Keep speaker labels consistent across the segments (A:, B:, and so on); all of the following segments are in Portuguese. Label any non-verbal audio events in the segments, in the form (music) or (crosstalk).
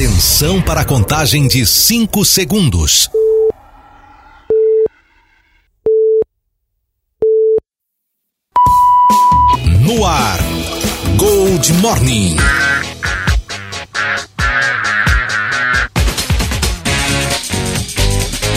A: Atenção para a contagem de 5 segundos. No ar, Gold Morning.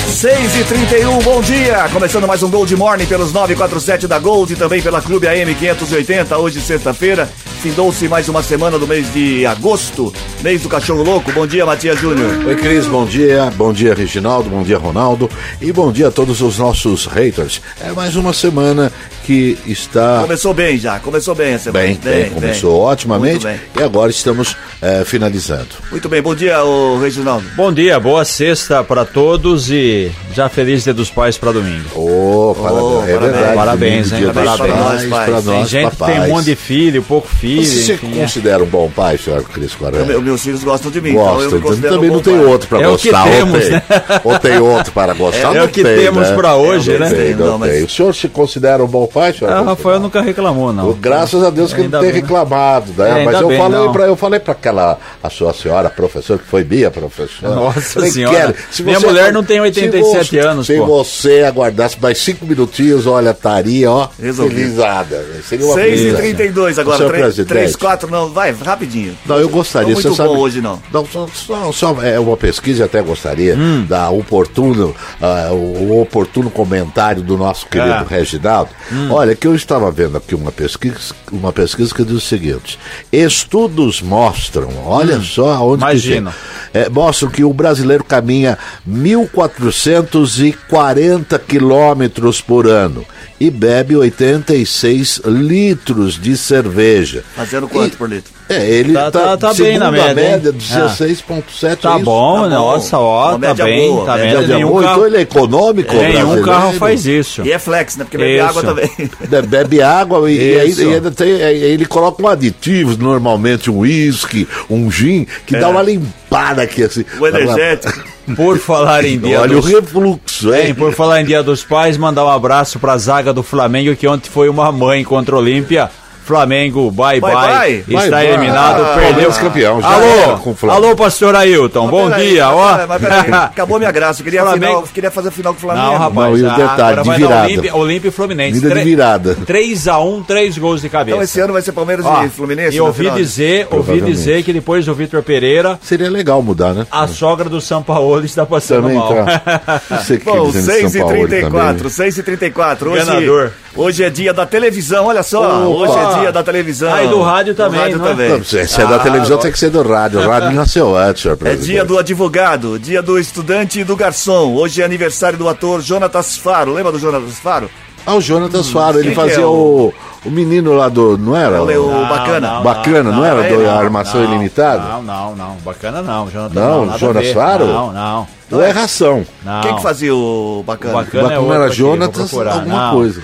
B: Seis e trinta bom dia! Começando mais um Gold Morning pelos 947 da Gold e também pela Clube AM 580, hoje sexta-feira. Findou-se mais uma semana do mês de agosto, mês do cachorro louco. Bom dia, Matias Júnior.
C: Oi, Cris, bom dia. Bom dia, Reginaldo. Bom dia, Ronaldo. E bom dia a todos os nossos haters. É mais uma semana que está.
B: Começou bem já, começou bem a semana.
C: Bem, bem, começou bem. otimamente. E agora estamos é, finalizando.
B: Muito bem, bom dia, o Reginaldo.
D: Bom dia, boa sexta para todos e já feliz dia dos pais para domingo.
C: Oh, parabéns, oh, é verdade.
D: Parabéns, hein?
C: Parabéns, para nós, pais. Para nós,
D: tem gente que tem um monte de filho, pouco filho.
C: Você enfim, considera é. um bom pai, senhor Cris Quaresma?
B: Meus filhos gostam de mim,
C: Gostam,
B: então eu
C: então também um não tem pai. outro para
D: é
C: gostar.
D: O que temos,
C: ou, tem,
D: né?
C: ou tem outro para gostar?
D: É, é o que
C: tem,
D: temos
C: né?
D: para hoje,
C: é,
D: né?
C: Tem, não, não mas... tem. O senhor se considera um bom pai, senhor?
D: Ah, Rafael nunca reclamou, não.
C: Graças a Deus que
D: ainda
C: não tem
D: bem,
C: reclamado, né?
D: É,
C: Mas eu
D: bem,
C: falei para eu falei para aquela a sua senhora professora que foi Bia professora.
D: Nossa
C: falei,
D: senhora.
C: Se
D: Minha
C: você,
D: mulher não tem 87
C: se você,
D: anos,
C: Se
D: pô.
C: você aguardasse mais cinco minutinhos, olha, estaria, ó,
B: Resolvido.
C: felizada. Seria uma
B: 6 e
C: beleza.
B: 32 agora,
C: Senhor
B: 3,
C: presidente.
B: 3, 4, não, vai, rapidinho.
C: Não, eu gostaria.
B: Não
C: você
B: muito
C: sabe,
B: bom hoje, não.
C: Não, só, só, só é uma pesquisa, até gostaria
D: Hum.
C: da oportuno, ah, o, o oportuno comentário do nosso querido
D: Ah.
C: Reginaldo.
D: Hum.
C: Olha, que eu estava vendo aqui uma pesquisa, uma pesquisa que diz o seguinte: estudos mostram, olha só onde que
D: Imagino.
C: tem, é, mostram que o brasileiro caminha 1.440 quilômetros por ano e bebe 86 litros de cerveja.
B: Fazendo quanto
C: E-
B: por litro?
C: É, ele
D: Tá-
C: tá,
D: tá- tá bem na
C: a
D: média,
C: média, 16,7.
D: Tá
C: é isso?
D: bom,
B: Tá bom.
D: nossa, ó, tá bem,
B: boa,
D: tá
B: média
D: Nenhum
C: boa, então
D: carro,
C: ele é econômico,
D: nenhum
C: brasileiro.
D: carro faz isso.
B: E é flex, né? Porque bebe
D: Isso.
B: água também.
C: Be- Bebe água e, e aí- e ainda tem, aí ele coloca um aditivo, normalmente um uísque, um gin, que dá uma limpada aqui assim.
B: O energético.
D: Por falar em dia
C: Olha
D: dos...
C: o refluxo,
D: Hein,
C: hein?
D: por falar em Dia dos Pais, mandar um abraço pra zaga do Flamengo, que ontem foi uma mãe contra o Olímpia. Flamengo, bye bye,
B: Bye, bye.
D: está
C: Bye,
D: eliminado,
C: Ah,
D: perdeu.
C: Palmeiras campeão,
D: Alô,
C: o
D: alô, pastor Ailton,
B: Mas
D: bom
B: peraí,
D: dia,
B: mas
D: ó.
B: peraí, mas peraí, (laughs) acabou minha graça. Eu queria,
D: Flamengo-
B: final, queria fazer a final com o Flamengo.
D: Não, rapaz,
C: Não, e o
D: ah,
C: detalhe,
D: agora
C: de
D: vai
C: virada.
D: dar Olímpia, Olímpia e Fluminense.
C: Vida de virada.
D: 3x1, 3 gols de cabeça.
B: Então esse ano vai ser Palmeiras
D: Ó,
B: e Fluminense?
D: E ouvi dizer, ouvi dizer que depois do Vitor Pereira,
C: Seria legal mudar, né?
D: a sogra do São Paulo está passando
C: Também
D: mal.
C: tá. (laughs) O
B: Bom,
C: dizendo de
B: 6
C: São
B: e
C: Paulo
B: 34
C: também.
B: 6 e 34 Hoje. Hoje é dia da televisão, olha só.
C: Opa.
B: Hoje é dia da televisão.
D: Ah, e do rádio também,
B: rádio
D: não é?
B: também.
C: Não, se é da
D: Ah,
C: televisão,
D: agora-
C: tem que ser do rádio. O rádio nasceu (laughs) antes, senhor
B: É dia do advogado, dia do estudante e do garçom. Hoje é aniversário do ator Jonatas Faro. Lembra do Jonatas Faro?
C: Ah, o Jonatas Faro, ele
B: que é
C: fazia
B: o-
C: o, o menino lá do. Não era?
B: O Leo- bacana.
C: Bacana, não, era?
B: não,
C: do
B: não,
C: Armação
D: não,
C: Ilimitada?
D: Não, não, não. Bacana não. Jonathan,
C: Não,
D: a
C: Jonas. Faro?
D: Não, não.
C: Ou é ração?
D: não.
B: Quem que fazia o bacana?
D: O bacana,
C: Bacana
D: é
C: era Jonatas alguma
D: Não.
C: coisa.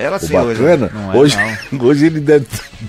B: Era
C: O
B: assim hoje.
C: bacana,
D: Não é,
C: hoje, (laughs) hoje ele deve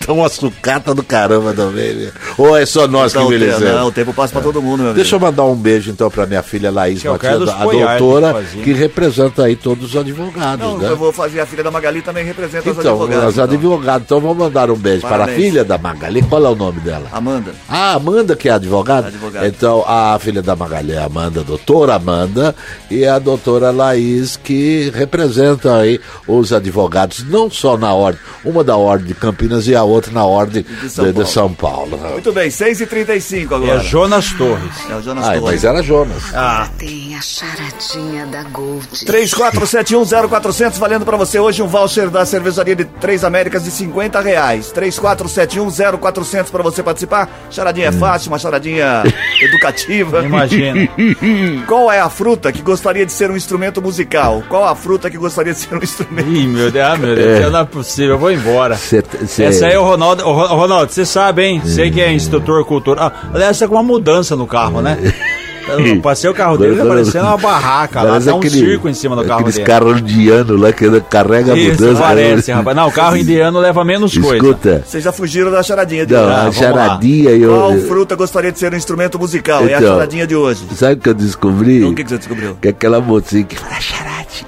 C: dar uma sucata do caramba também. né? Ou é só nós
B: Não,
C: que envelhecemos?
B: não, o tempo passa pra todo mundo, meu
C: Deixa eu
B: amigo.
C: mandar um beijo então pra minha filha Laís
D: é
C: Matias, a doutora
D: que
C: representa aí todos os advogados,
B: Não,
C: né?
B: eu vou fazer a filha da Magali também representa os
C: Então,
B: advogados.
C: os
B: então.
C: advogados. Então vamos mandar um beijo para a
B: Parabéns.
C: filha da Magali. Qual é o nome dela?
B: Amanda.
C: Ah, Amanda, que é advogada?
B: Advogada.
C: Então, a filha da Magali é a Amanda, a doutora Amanda, e a doutora Laís, que representa aí os advogados, não só na ordem, uma da ordem de Campinas e a outra na ordem de
B: São
C: de
B: Paulo.
C: São Paulo.
B: Muito bem, 6h35
D: É
B: agora.
D: Jonas Torres.
B: É o Jonas
C: Ai,
B: Torres.
C: mas era Jonas.
D: Ah,
E: Tem a charadinha da Gold.
B: 34710400 valendo pra você hoje um voucher da cervejaria de Três Américas de 50 reais. 34710400 pra você participar. Charadinha é fácil, uma charadinha (laughs) educativa.
D: imagina. (laughs)
B: Qual é a fruta que gostaria de ser um instrumento musical? Qual a fruta que gostaria de ser um instrumento?
D: Ih, meu Deus, ah, meu Deus, não é possível, eu vou embora.
C: Cê- cê-
D: Essa aí é o Ronaldo. Ro- Ronaldo, você sabe, hein? Você que é instrutor cultural. Ah, aliás, tá com uma mudança no carro, né? (laughs) Eu passei o carro dele, tá parecendo uma barraca lá,
C: Parece
D: tá um
C: aquele-
D: circo em cima do carro
C: Aqueles
D: dele.
C: carros indianos lá que carrega a
D: Isso,
C: mudança.
D: parece, rapaz. Não, o carro indiano leva menos coisa.
C: Escuta,
B: Vocês já fugiram da charadinha de
C: não,
B: hoje.
D: Ah,
C: a charadinha eu.
B: Qual fruta gostaria de ser um instrumento musical? é a
C: Então.
B: charadinha de hoje.
C: Sabe o que eu descobri?
B: O que, que você descobriu?
C: Que aquela mocinha que fala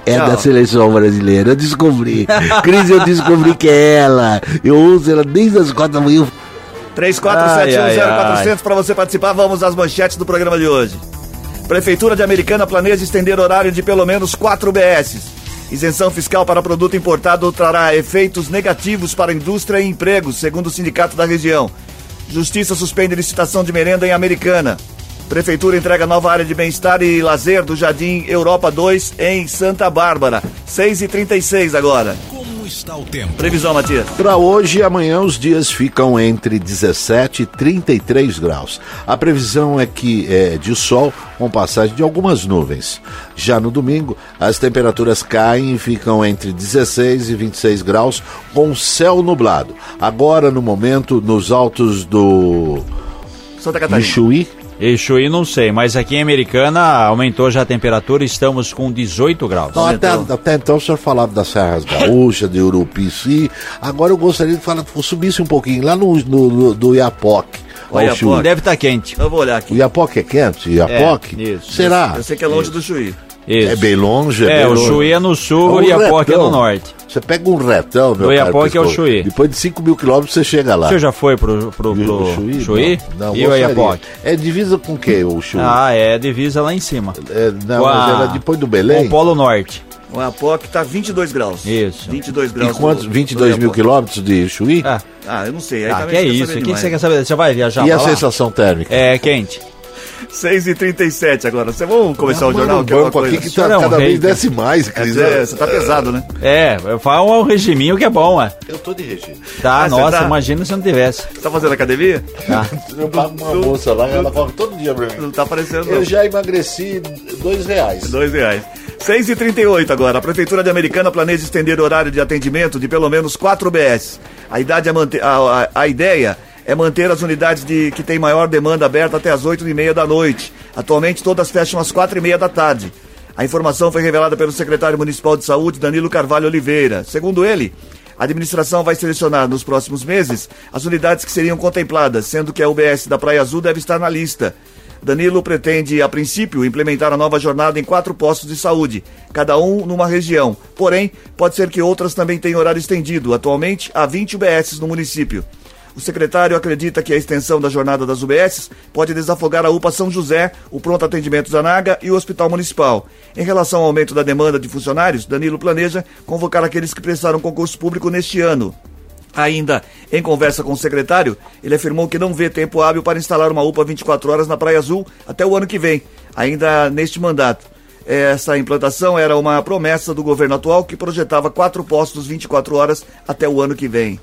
C: é
B: Tchau.
C: da seleção brasileira. Eu descobri. (laughs) Cris, eu descobri que é ela. Eu uso ela desde as quatro da manhã.
B: 34710400 para você participar. Vamos às manchetes do programa de hoje. Prefeitura de Americana planeja estender horário de pelo menos 4 BS. Isenção fiscal para produto importado trará efeitos negativos para a indústria e empregos, segundo o sindicato da região. Justiça suspende licitação de merenda em Americana. Prefeitura entrega nova área de bem-estar e lazer do Jardim Europa 2 em Santa Bárbara. 6h36 agora.
A: Como está o tempo?
B: Previsão, Matias.
C: Para hoje e amanhã os dias ficam entre 17 e 33 graus. A previsão é que é de sol com passagem de algumas nuvens. Já no domingo, as temperaturas caem e ficam entre 16 e 26 graus com céu nublado. Agora, no momento, nos altos do
B: Santa Catarina.
C: Ichuí,
D: Exuí não sei, mas aqui em Americana aumentou já a temperatura, estamos com 18 graus.
C: Não, até, até então o senhor falava das Serras Gaúchas, de Urupici. Agora eu gostaria de falar, que subisse um pouquinho lá no, no, no- do Iapoque. ao
B: Oiapoque.
C: Chuí.
D: Deve estar quente.
B: Eu vou olhar
C: O
B: aqui.
C: Iapoque é quente? Iapoque?
D: É, isso.
C: Será?
B: Eu sei que é longe do Chuí.
D: Isso.
C: É bem longe?
D: É,
C: bem
D: o
C: longe.
D: Chuí é no sul
C: um
D: e a Poc é no norte.
C: Você pega um retão, meu
D: O
C: caro
D: Iapoque é o. Chuí.
C: Depois de 5 mil quilômetros você chega lá.
D: Você já foi pro, pro,
C: E o
D: pro
C: Chuí?
D: Chuí?
C: Não, não
D: e o. Iapoc?
C: É divisa com o que o Chuí?
D: Ah, é divisa lá em cima.
C: É, não,
D: Com
C: mas
D: a-
C: era depois do
D: Com
C: Belém.
D: o Polo Norte.
B: O Iapoque tá 22 graus.
D: Isso.
B: 22
C: E
B: graus.
C: quantos?
B: do-
C: 22
B: do
C: mil
B: Iapoque.
C: quilômetros de Chuí?
D: Ah,
B: Ah, eu não sei. Aí
D: ah, que é isso? O que, você quer saber? Você vai viajar
C: e a
D: lá?
C: sensação térmica?
D: É quente.
B: 6h37 agora. Você vamos começar o
C: Manda
B: jornal? que é uma
C: banco aqui
B: coisa.
C: que tá,
D: é um
C: cada vez desce mais,
B: É,
C: Cris.
B: é, você tá pesado, né?
D: É, fala um regiminho que é bom, ué.
C: Eu tô de regime.
D: Tá,
B: Ah,
D: nossa,
B: tá?
D: imagina se não tivesse.
B: Você tá fazendo academia?
D: Tá. (laughs)
C: Eu pago uma moça lá, ela corre todo dia pra mim.
B: Não tá aparecendo, não.
C: Eu já emagreci dois reais.
B: Dois reais. 6h38 agora. A Prefeitura de Americana planeja estender o horário de atendimento de pelo menos 4 BS. A, idade é manter, a, a, a ideia é manter as unidades de, que têm maior demanda aberta até as 8h30 da noite. Atualmente todas fecham às 4h30 da tarde. A informação foi revelada pelo secretário municipal de saúde, Danilo Carvalho Oliveira. Segundo ele, a administração vai selecionar nos próximos meses as unidades que seriam contempladas, sendo que a UBS da Praia Azul deve estar na lista. Danilo pretende, a princípio, implementar a nova jornada em quatro postos de saúde, cada um numa região. Porém, pode ser que outras também tenham horário estendido. Atualmente, há 20 UBSs no município. O secretário acredita que a extensão da jornada das UBSs pode desafogar a UPA São José, o Pronto Atendimento Zanaga e o Hospital Municipal. Em relação ao aumento da demanda de funcionários, Danilo planeja convocar aqueles que prestaram concurso público neste ano. Ainda em conversa com o secretário, ele afirmou que não vê tempo hábil para instalar uma UPA 24 horas na Praia Azul até o ano que vem, ainda neste mandato. Essa implantação era uma promessa do governo atual que projetava quatro postos 24 horas até o ano que vem.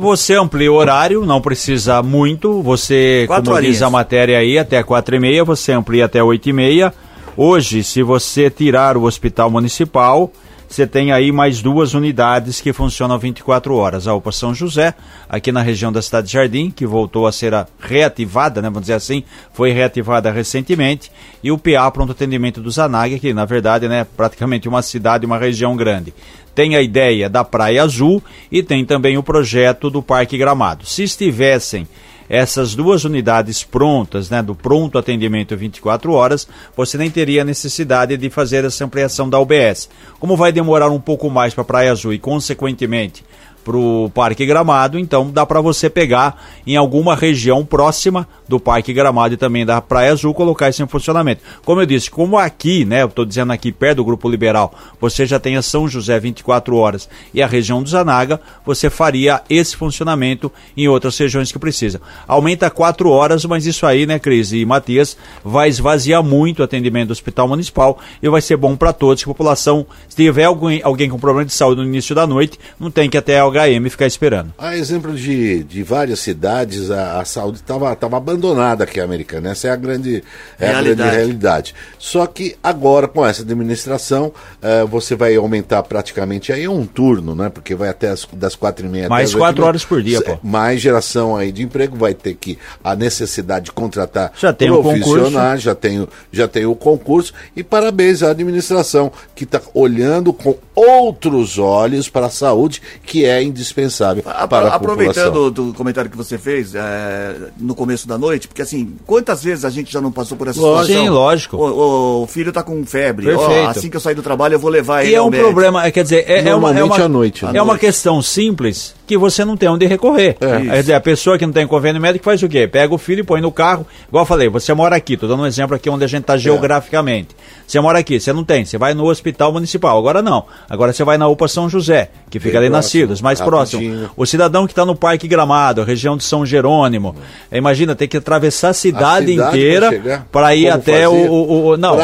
D: Você amplia o horário, não precisa muito. Você,
B: Quatro
D: como
B: horinhas.
D: diz a matéria aí, até quatro e meia, você amplia até oito e meia. Hoje, se você tirar o hospital municipal, você tem aí mais duas unidades que funcionam 24 horas. A UPA São José, aqui na região da cidade de Jardim, que voltou a ser reativada, né, vamos dizer assim, foi reativada recentemente, e o PA Pronto Atendimento do Zanaga, que na verdade né, praticamente uma cidade, uma região grande. Tem a ideia da Praia Azul e tem também o projeto do Parque Gramado. Se estivessem essas duas unidades prontas, né, do pronto atendimento 24 horas, você nem teria necessidade de fazer essa ampliação da UBS. Como vai demorar um pouco mais para Praia Azul e, consequentemente, para o Parque Gramado, então dá para você pegar em alguma região próxima do Parque Gramado e também da Praia Azul colocar isso em funcionamento. Como eu disse, como aqui, né, eu estou dizendo aqui perto do Grupo Liberal, você já tem a São José 24 horas e a região do Zanaga, você faria esse funcionamento em outras regiões que precisam. Aumenta 4 horas, mas isso aí, né, Cris e Matias, vai esvaziar muito o atendimento do Hospital Municipal e vai ser bom para todos, a população, se tiver alguém, alguém com problema de saúde no início da noite, não tem que até HM ficar esperando.
C: A exemplo de, de várias cidades, a, a saúde estava tava abandonada aqui, americana. Essa é a grande, é a grande
B: Realidade.
C: realidade. Só que agora, com essa administração, eh, você vai aumentar praticamente aí um turno, né? Porque vai até as, das quatro e meia
D: Mais quatro horas por dia, pô.
C: Mais geração aí de emprego, vai ter que a necessidade de contratar
D: Já tem o
C: profissionais, já tem, o- já tem o concurso. E parabéns à administração, que está olhando com outros olhos para a saúde, que é indispensável
B: A-
C: para a população.
B: Aproveitando do comentário que você fez é, no começo da noite, porque assim, quantas vezes a gente já não passou por essa
D: Lógico.
B: situação?
D: Sim, lógico.
B: O, o filho tá com febre.
D: Perfeito.
B: assim que eu sair do trabalho, eu vou levar ele
D: E é
B: ao
D: um
B: médico.
D: problema, é, quer dizer, é, é uma, é
C: Normalmente
D: uma,
C: à noite, né?
D: é uma questão simples que você não tem onde recorrer.
C: É.
D: Quer dizer, a pessoa que não tem convênio médico faz o quê? Pega o filho e põe no carro. Igual eu falei, você mora aqui, tô dando um exemplo aqui onde a gente está geograficamente. Você mora aqui, você não tem, você vai no hospital municipal. Agora não. Agora você vai na UPA São José, que fica
C: Bem
D: ali nas Cidas, mais
C: rapidinho.
D: próximo. O cidadão que está no Parque Gramado, região de São Jerônimo, eh, imagina, tem que atravessar a cidade,
C: cidade pra
D: inteira para ir
C: Como
D: até o, o- o- Não,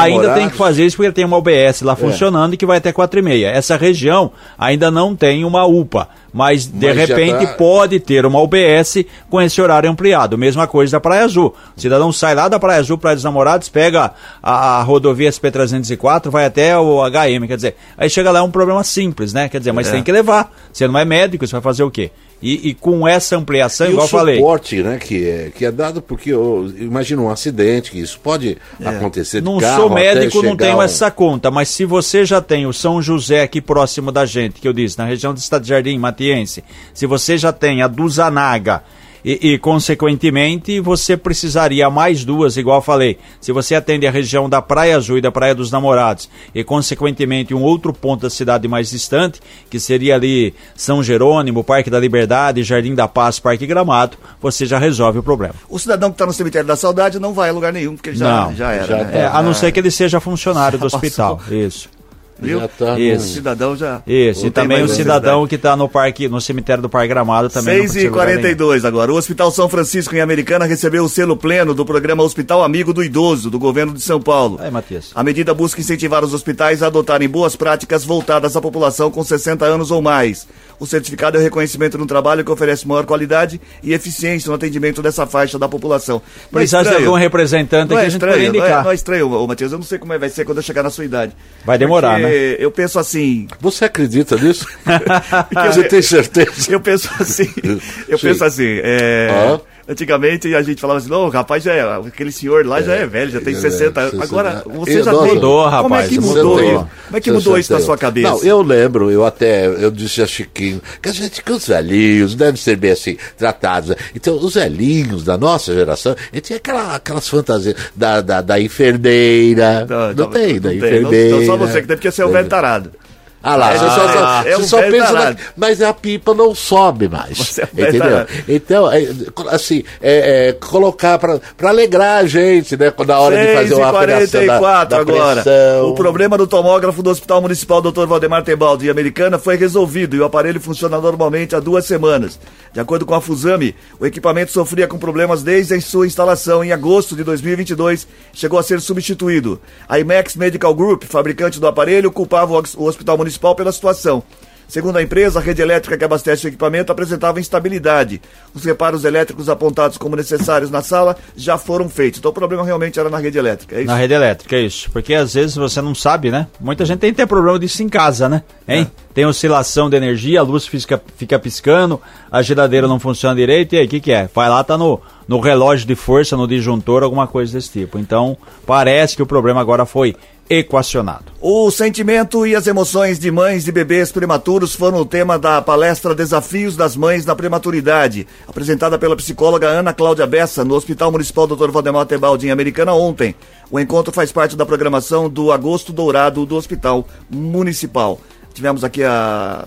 D: ainda tem que fazer isso porque tem uma OBS lá funcionando e que vai até 4 e meia. Essa região ainda não tem uma UPA, mas de
C: Mas
D: repente
C: tá-
D: pode ter uma UBS com esse horário ampliado. Mesma coisa da Praia Azul. O cidadão sai lá da Praia Azul, Praia dos Namorados, pega a, a rodovia SP-304, vai até o HM, quer dizer, aí chega lá é um problema simples, né? Quer dizer, mas tem que levar. Você não é médico, você vai fazer o quê? E, e com essa ampliação,
C: E
D: igual
C: o
D: eu falei.
C: suporte, né, que é, que é dado porque, ô, imagina um acidente, que isso pode acontecer de
D: Não
C: carro
D: sou médico, não tenho
C: um-
D: essa conta, mas se você já tem o São José aqui próximo da gente, que eu disse, na região do Estado de Jardim, Matiense, se você já tem a Duzanaga e, e, consequentemente, você precisaria mais duas, igual eu falei. Se você atende a região da Praia Azul e da Praia dos Namorados e, consequentemente, um outro ponto da cidade mais distante, que seria ali São Jerônimo, Parque da Liberdade, Jardim da Paz, Parque Gramado, você já resolve o problema.
B: O cidadão que está no cemitério da saudade não vai a lugar nenhum, porque ele já,
D: Não,
B: já era.
C: já
B: né?
D: É, a não ser que ele seja funcionário do (laughs) hospital.
B: passou.
D: Isso.
B: Viu?
C: Já tá
B: O cidadão já.
D: Isso, e também o cidadão que está no parque, no cemitério do Parque Gramado também. não
B: 6
D: precisa
B: e
D: lugar nenhum.
B: 42 agora. O Hospital São Francisco, em Americana, recebeu o selo pleno do programa Hospital Amigo do Idoso, do governo de São Paulo.
D: Aí, Matias.
B: A medida busca incentivar os hospitais a adotarem boas práticas voltadas à população com 60 anos ou mais. O certificado é o reconhecimento de um trabalho que oferece maior qualidade e eficiência no atendimento dessa faixa da população. Não é
D: Precisa de
B: estranho?
D: algum representante
B: Não
D: que
B: é
D: a gente
B: estranho, não é,
D: indicar.
B: não é estranho, ô, Matias. Eu não sei como é- vai ser quando eu chegar na sua idade.
D: Vai demorar,
B: Porque
D: né?
B: Eu penso assim.
C: Você acredita nisso?
B: Porque (laughs)
C: Você
B: eu-
C: tem certeza?
B: Eu penso assim, eu
C: Sim.
B: penso assim, é,
C: Ah.
B: Antigamente a gente falava assim, não, o rapaz já é, aquele senhor lá já é velho, já tem
C: é,
B: 60 anos.
C: 60.
B: Agora, você
C: Eu
B: já
C: não-
B: tem.
D: Mudou,
B: Como é
D: rapaz,
B: que mudou
D: tem.
B: isso? Como é que mudou isso na sua cabeça?
C: Não, eu lembro, eu até, eu disse a Chiquinho, que a gente, que os velhinhos devem ser bem assim, tratados. Então, os velhinhos da nossa geração, ele tinha aquela, aquelas fantasias da, da, da enfermeira, não, tem, da
B: não
C: enfermeira.
B: Então só você que tem, porque você é um velho tarado.
C: Ah lá,
B: É,
C: você só, só,
B: é um
C: só pensa na. Mas a pipa não sobe mais.
B: É um
C: entendeu? Então, é, assim, é, é, colocar pra alegrar a gente, né? Na hora de fazer uma avaliação da,
B: 6h44
C: da
B: agora.
C: pressão.
B: O problema do tomógrafo do Hospital Municipal Dr. Valdemar Tebaldi, Americana, foi resolvido e o aparelho funciona normalmente há duas semanas. De acordo com a Fusami, o equipamento sofria com problemas desde a sua instalação em agosto de 2022, chegou a ser substituído. A IMEX Medical Group, fabricante do aparelho, culpava o Hospital Municipal pela situação. Segundo a empresa, a rede elétrica que abastece o equipamento apresentava instabilidade. Os reparos elétricos apontados como necessários na sala já foram feitos. Então o problema realmente era na rede elétrica. É isso?
D: Na rede elétrica, é isso. Porque às vezes você não sabe, né? Muita gente tem que ter problema disso em casa, né? Hein? Tem oscilação de energia, a luz fica, fica piscando, a geladeira não funciona direito, e aí o que, que é? Vai lá, tá no, no relógio de força, no disjuntor, alguma coisa desse tipo. Então, parece que o problema agora foi equacionado.
B: O sentimento e as emoções de mães de bebês prematuros foram o tema da palestra Desafios das Mães na Prematuridade, apresentada pela psicóloga Ana Cláudia Bessa no Hospital Municipal Dr. Valdemar Tebaldi, em Americana, ontem. O encontro faz parte da programação do Agosto Dourado do Hospital Municipal. Tivemos aqui a.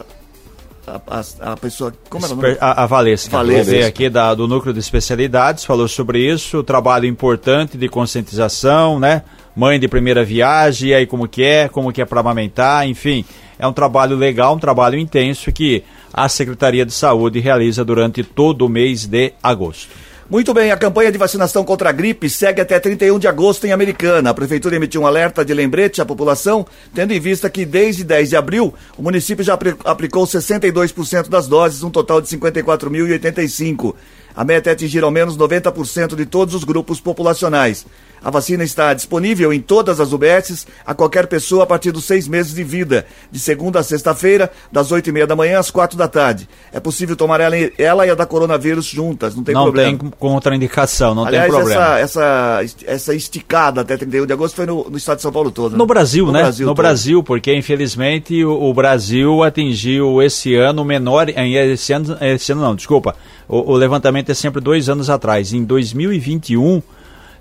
B: A, a- a pessoa. Como era o nome?
D: Esper- A, a Valesca,
B: Valesca.
D: veio aqui da- do núcleo de especialidades, falou sobre isso, o trabalho importante de conscientização, né? Mãe de primeira viagem, e aí como que é, como que é para amamentar, enfim. É um trabalho legal, um trabalho intenso que a Secretaria de Saúde realiza durante todo o mês de agosto.
B: Muito bem, a campanha de vacinação contra a gripe segue até 31 de agosto em Americana. A prefeitura emitiu um alerta de lembrete à população, tendo em vista que desde 10 de abril o município já apli- aplicou 62% das doses, um total de 54.085. A meta é atingir ao menos 90% de todos os grupos populacionais. A vacina está disponível em todas as UBSs a qualquer pessoa a partir dos seis meses de vida, de segunda a sexta-feira, das oito e meia da manhã às quatro da tarde. É possível tomar ela, e- ela e a da coronavírus juntas, não tem
D: não
B: problema.
D: tem contraindicação, não
B: Aliás,
D: tem problema.
B: essa, essa, essa esticada até 31 de agosto foi no, no estado de São Paulo todo. né?
D: No Brasil, né?
B: Brasil
D: no
B: todo.
D: Brasil, porque infelizmente o, o Brasil atingiu esse ano menor. eh, Esse ano, esse ano não, desculpa. O, o levantamento é sempre dois anos atrás. Em 2021,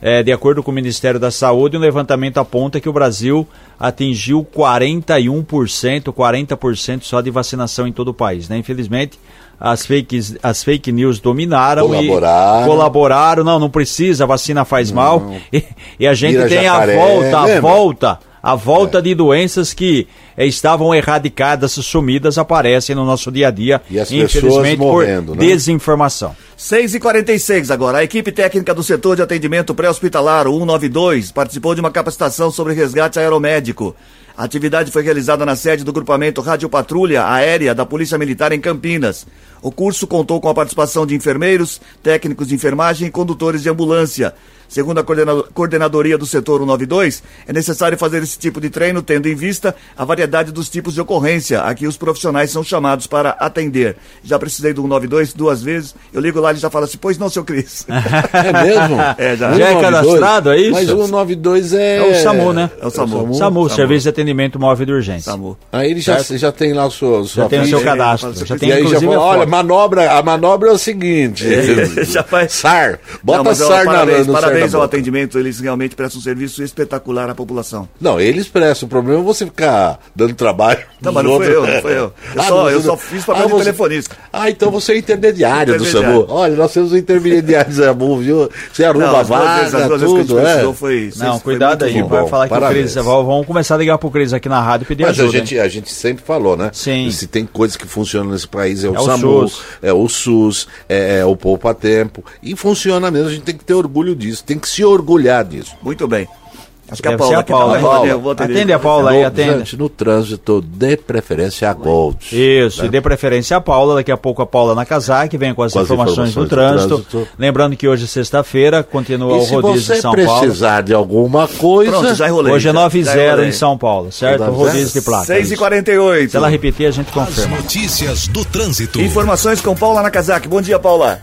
D: eh, de acordo com o Ministério da Saúde, um levantamento aponta que o Brasil atingiu 41%, 40% só de vacinação em todo o país. Né? Infelizmente, as fake, as fake news dominaram
C: Colaboraram.
D: e colaboraram. Não, não precisa, a vacina faz mal. (laughs) E, e a gente
C: Vira
D: tem
C: jacaré,
D: a volta, a
C: lembra?
D: volta, a volta de doenças que eh, estavam erradicadas, sumidas, aparecem no nosso dia a dia,
C: E as pessoas
D: infelizmente
C: morrendo,
D: por
C: né?
D: desinformação.
B: 6 e 46 agora. A equipe técnica do setor de atendimento pré-hospitalar, o 192, participou de uma capacitação sobre resgate aeromédico. A atividade foi realizada na sede do grupamento Rádio Patrulha Aérea da Polícia Militar em Campinas. O curso contou com a participação de enfermeiros, técnicos de enfermagem e condutores de ambulância. Segundo a coordena- coordenadoria do setor 192, é necessário fazer esse tipo de treino tendo em vista a variedade dos tipos de ocorrência a que os profissionais são chamados para atender. Já precisei do 192 duas vezes, eu ligo lá e ele já fala assim, pois não, seu Cris. (laughs)
C: É mesmo?
B: É, já.
D: Já é cadastrado, é isso?
C: Mas o 192 é...
D: É o SAMU, né?
B: É o SAMU.
D: SAMU, Serviço de Atendimento Móvel de Urgência.
B: Samu.
C: Aí ele já, já tem lá o seu,
D: Já tem o seu cadastro. Já tem
C: E aí já
D: a
C: olha, manobra, a manobra é o seguinte. (laughs)
B: Já vai-
C: SAR. Bota
B: Não,
C: SAR na,
B: parabéns,
C: no SAR
B: parabéns
C: na
B: ao atendimento, eles realmente prestam um serviço espetacular à população.
C: Não, eles prestam. O problema é você ficar dando trabalho.
B: Não,
C: pros (laughs)
B: mas não
C: outros.
B: eu, (laughs) não fui eu. Eu
C: Ah,
B: só- eu
C: não-
B: só fiz papel de
C: você-
B: telefonista.
C: Ah, então você é intermediário, do. SAMU. Olha, nós temos um intermediário do SAMU, viu? Você arruma
B: Não,
C: a
B: as duas vezes-
C: vaga,
B: as duas vezes que a
C: tudo,
B: gente
C: é.
B: precisou foi,
D: Não,
B: foi
D: cuidado aí, vai falar que o Cris, vamos começar a ligar pro Cris aqui na rádio pedir
C: Mas a
D: ajuda. hein?
C: gente, a gente sempre falou, né?
D: Sim.
C: Se tem coisas que funcionam nesse país, é o
D: É o
C: SAMU,
D: SUS.
C: é o SUS, é, é o Poupa Tempo. E funciona mesmo, a gente tem que ter orgulho disso, tem que se orgulhar disso.
B: Muito bem. Acho que a Paula
D: a Paula,
B: tá-
D: hein?
B: Paula, eu vou atender.
D: Atende a Paula aí,
C: No-
D: atende.
C: gente, no trânsito, dê preferência a Gold.
D: Isso, e dê preferência à Paula, daqui a pouco a Paula Nakazaki vem com as,
C: Com as
D: informações,
C: informações
D: do, trânsito.
C: do trânsito.
D: Lembrando que hoje, sexta-feira, continua
C: E
D: o
C: se
D: rodízio de São Paulo.
C: precisar de alguma coisa,
B: Pronto, já enrolei.
D: Hoje é
B: já-
D: 9
B: já
D: 0
B: enrolei.
D: em São Paulo, certo? O
C: 9
D: rodízio de placa.
B: 6 e 48
D: Se ela repetir, a gente
A: As
D: confirma.
A: notícias do trânsito.
B: Informações com Paula Nakazaki. Bom dia, Paula.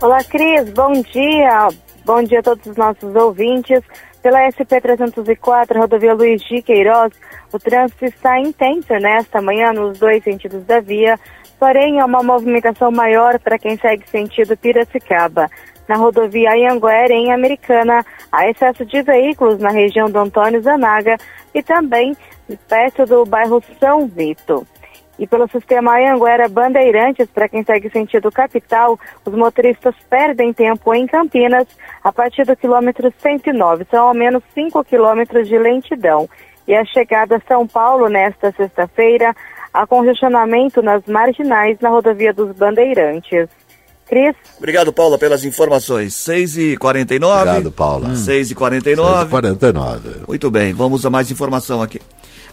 F: Olá, Cris. Bom dia. Bom dia a todos os nossos ouvintes. Pela SP-304, rodovia Luiz de Queiroz, o trânsito está intenso nesta manhã nos dois sentidos da via, porém é uma movimentação maior para quem segue sentido Piracicaba. Na rodovia Anhanguera, em Americana, há excesso de veículos na região do Antônio Zanaga e também perto do bairro São Vito. E pelo sistema Anhanguera Bandeirantes, para quem segue sentido capital, os motoristas perdem tempo em Campinas a partir do quilômetro 109. São ao menos 5 quilômetros de lentidão. E a chegada a São Paulo nesta sexta-feira, há congestionamento nas marginais na rodovia dos Bandeirantes. Cris?
B: Obrigado, Paula, pelas informações. 6 e 49
C: Obrigado, Paula.
B: 6 e 49
C: 49.
B: Muito bem, vamos a mais informação aqui.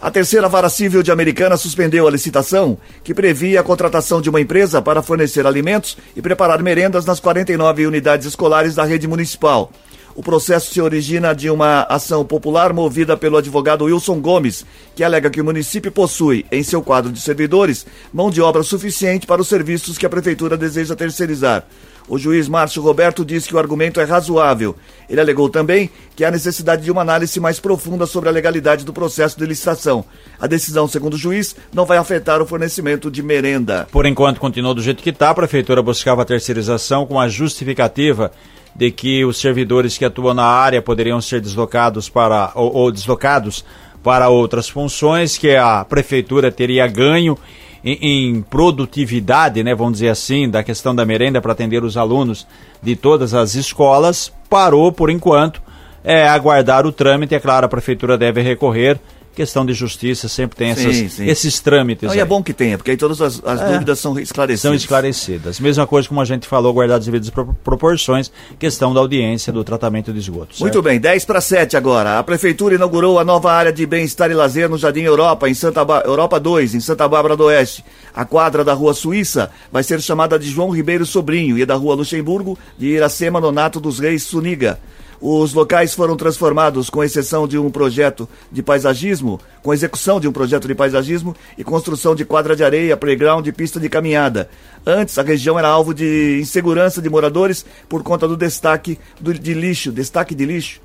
B: A terceira vara civil de Americana suspendeu a licitação que previa a contratação de uma empresa para fornecer alimentos e preparar merendas nas 49 unidades escolares da rede municipal. O processo se origina de uma ação popular movida pelo advogado Wilson Gomes, que alega que o município possui, em seu quadro de servidores, mão de obra suficiente para os serviços que a prefeitura deseja terceirizar. O juiz Márcio Roberto diz que o argumento é razoável. Ele alegou também que há necessidade de uma análise mais profunda sobre a legalidade do processo de licitação. A decisão, segundo o juiz, não vai afetar o fornecimento de merenda.
D: Por enquanto, continuou do jeito que está. A prefeitura buscava a terceirização com a justificativa de que os servidores que atuam na área poderiam ser deslocados para ou, ou deslocados para outras funções, que a prefeitura teria ganho em, em produtividade, né, vamos dizer assim, da questão da merenda para atender os alunos de todas as escolas. Parou por enquanto. É aguardar o trâmite. É claro, a prefeitura deve recorrer. Questão de justiça sempre tem essas,
B: Sim, sim.
D: esses trâmites.
B: Não, e é bom que tenha, porque aí todas as, as
D: É.
B: dúvidas são esclarecidas.
D: são esclarecidas. Mesma coisa como a gente falou, guardar as devidas pro- proporções, questão da audiência do tratamento de esgoto.
B: Muito bem, 10 para 7 agora. A prefeitura inaugurou a nova área de bem-estar e lazer no Jardim Europa, em Santa ba... Europa 2, em Santa Bárbara do Oeste. A quadra da Rua Suíça vai ser chamada de João Ribeiro Sobrinho e da Rua Luxemburgo de Iracema Nonato dos Reis Suniga. Os locais foram transformados, com exceção de um projeto de paisagismo, com execução de um projeto de paisagismo e construção de quadra de areia, playground e pista de caminhada. Antes, a região era alvo de insegurança de moradores por conta do destaque do- de lixo, destaque de lixo,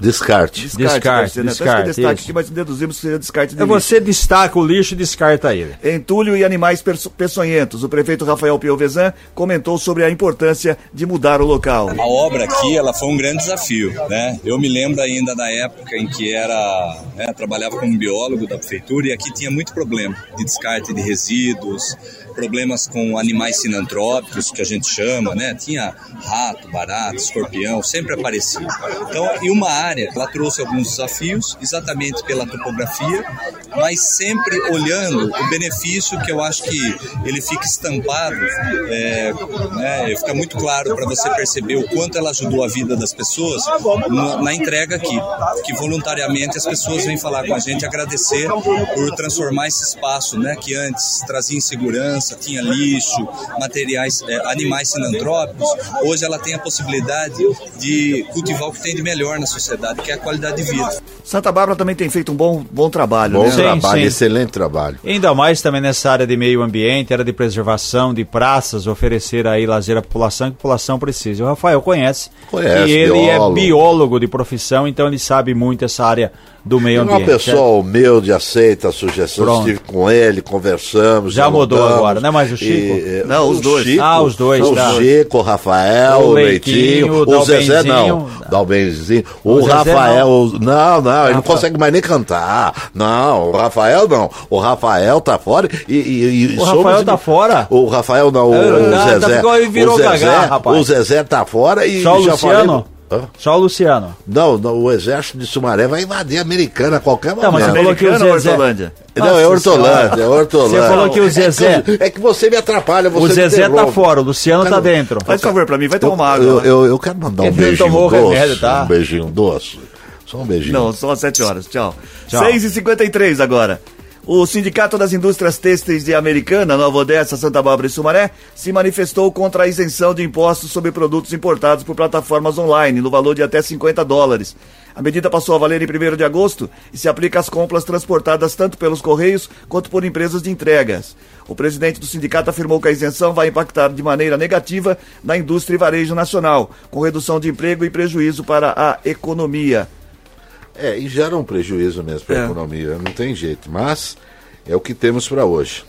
C: Descarte.
B: Descarte,
D: Descarte,
B: né? Que
D: descarte,
B: destaque aqui, mas deduzimos que seria descarte de
D: É
B: lixo.
D: você destaca o lixo e descarta ele.
B: Entulho e animais peçonhentos. O prefeito Rafael Piovesan comentou sobre a importância de mudar o local.
G: A obra aqui, ela foi um grande desafio, né? Eu me lembro ainda da época em que era, né, trabalhava como biólogo da prefeitura e aqui tinha muito problema de descarte de resíduos, problemas com animais sinantrópicos, que a gente chama, né? Tinha rato, barato, escorpião, sempre aparecia. Então, e uma área, ela trouxe alguns desafios, exatamente pela topografia, mas sempre olhando o benefício que eu acho que ele fica estampado, é, né, fica muito claro para você perceber o quanto ela ajudou a vida das pessoas na, na entrega aqui, que voluntariamente as pessoas vêm falar com a gente, agradecer por transformar esse espaço, né, que antes trazia insegurança, tinha lixo, materiais, é, animais sinantrópicos, hoje ela tem a possibilidade de cultivar o que tem de melhor na sociedade, que é a qualidade de vida.
B: Santa Bárbara também tem feito um bom, bom trabalho,
C: Bom
B: né?
D: Sim,
C: trabalho,
D: sim.
C: excelente trabalho.
D: Ainda mais também nessa área de meio ambiente, área de preservação, de praças, oferecer aí lazer à população que a população precisa. O Rafael conhece.
C: Conhece,
D: e ele
C: biólogo.
D: é biólogo de profissão, então ele sabe muito essa área do meio
C: É uma
D: ambiente.
C: pessoa humilde, aceita a sugestão.
D: Pronto.
C: Estive com ele, conversamos.
D: Já mudou agora, não é mais o Chico?
C: E,
B: Não, os dois.
C: Chico,
D: Ah, os dois,
C: O
D: tá.
C: Chico, o Rafael,
D: O
C: o
D: Leitinho, o
C: o Zezé não.
D: Dalbenzinho.
C: Dalbenzinho. O,
D: O Zezé
C: Rafael,
D: não.
C: o- não, não, ele não consegue mais nem cantar. Não, o Rafael não. O Rafael tá fora e. e, e
D: O
C: somos-
D: Rafael tá fora?
C: O Rafael não, o,
D: É,
C: o
D: tá- tá
C: Zezé.
D: ele virou
C: o Zezé,
D: rapaz.
C: O Zezé tá fora e
D: Só o
C: já
D: Luciano?
C: falei. Hã?
D: Só o Luciano.
C: Não, não, o exército de Sumaré vai invadir a americana a qualquer
D: Tá, mas
C: momento.
D: você falou que o Zezé...
B: Hortolândia?
C: Não, é Hortolândia, é Hortolândia.
D: Você falou que o
C: É
D: Zezé-
C: que, é que você me atrapalha, você
D: O
C: me
D: Zezé tá fora, o Luciano tá
C: Cara,
D: dentro.
B: Faz favor pra mim, vai tomar
C: Eu,
B: uma água.
C: eu, eu, eu quero mandar um
D: Ele não
C: beijinho
D: tomou
C: doce.
D: remédio, tá?
C: Um beijinho doce. Só um beijinho.
B: Não, só às 7 horas. Tchau.
D: Tchau.
B: 6h53 agora. O Sindicato das Indústrias Têxteis de Americana, Nova Odessa, Santa Bárbara e Sumaré se manifestou contra a isenção de impostos sobre produtos importados por plataformas online, no valor de até 50 dólares. A medida passou a valer em 1 de agosto e se aplica às compras transportadas tanto pelos Correios quanto por empresas de entregas. O presidente do sindicato afirmou que a isenção vai impactar de maneira negativa na indústria e varejo nacional, com redução de emprego e prejuízo para a economia.
C: É, e gera um prejuízo mesmo para a
B: É.
C: economia, não tem jeito. Mas é o que temos para hoje.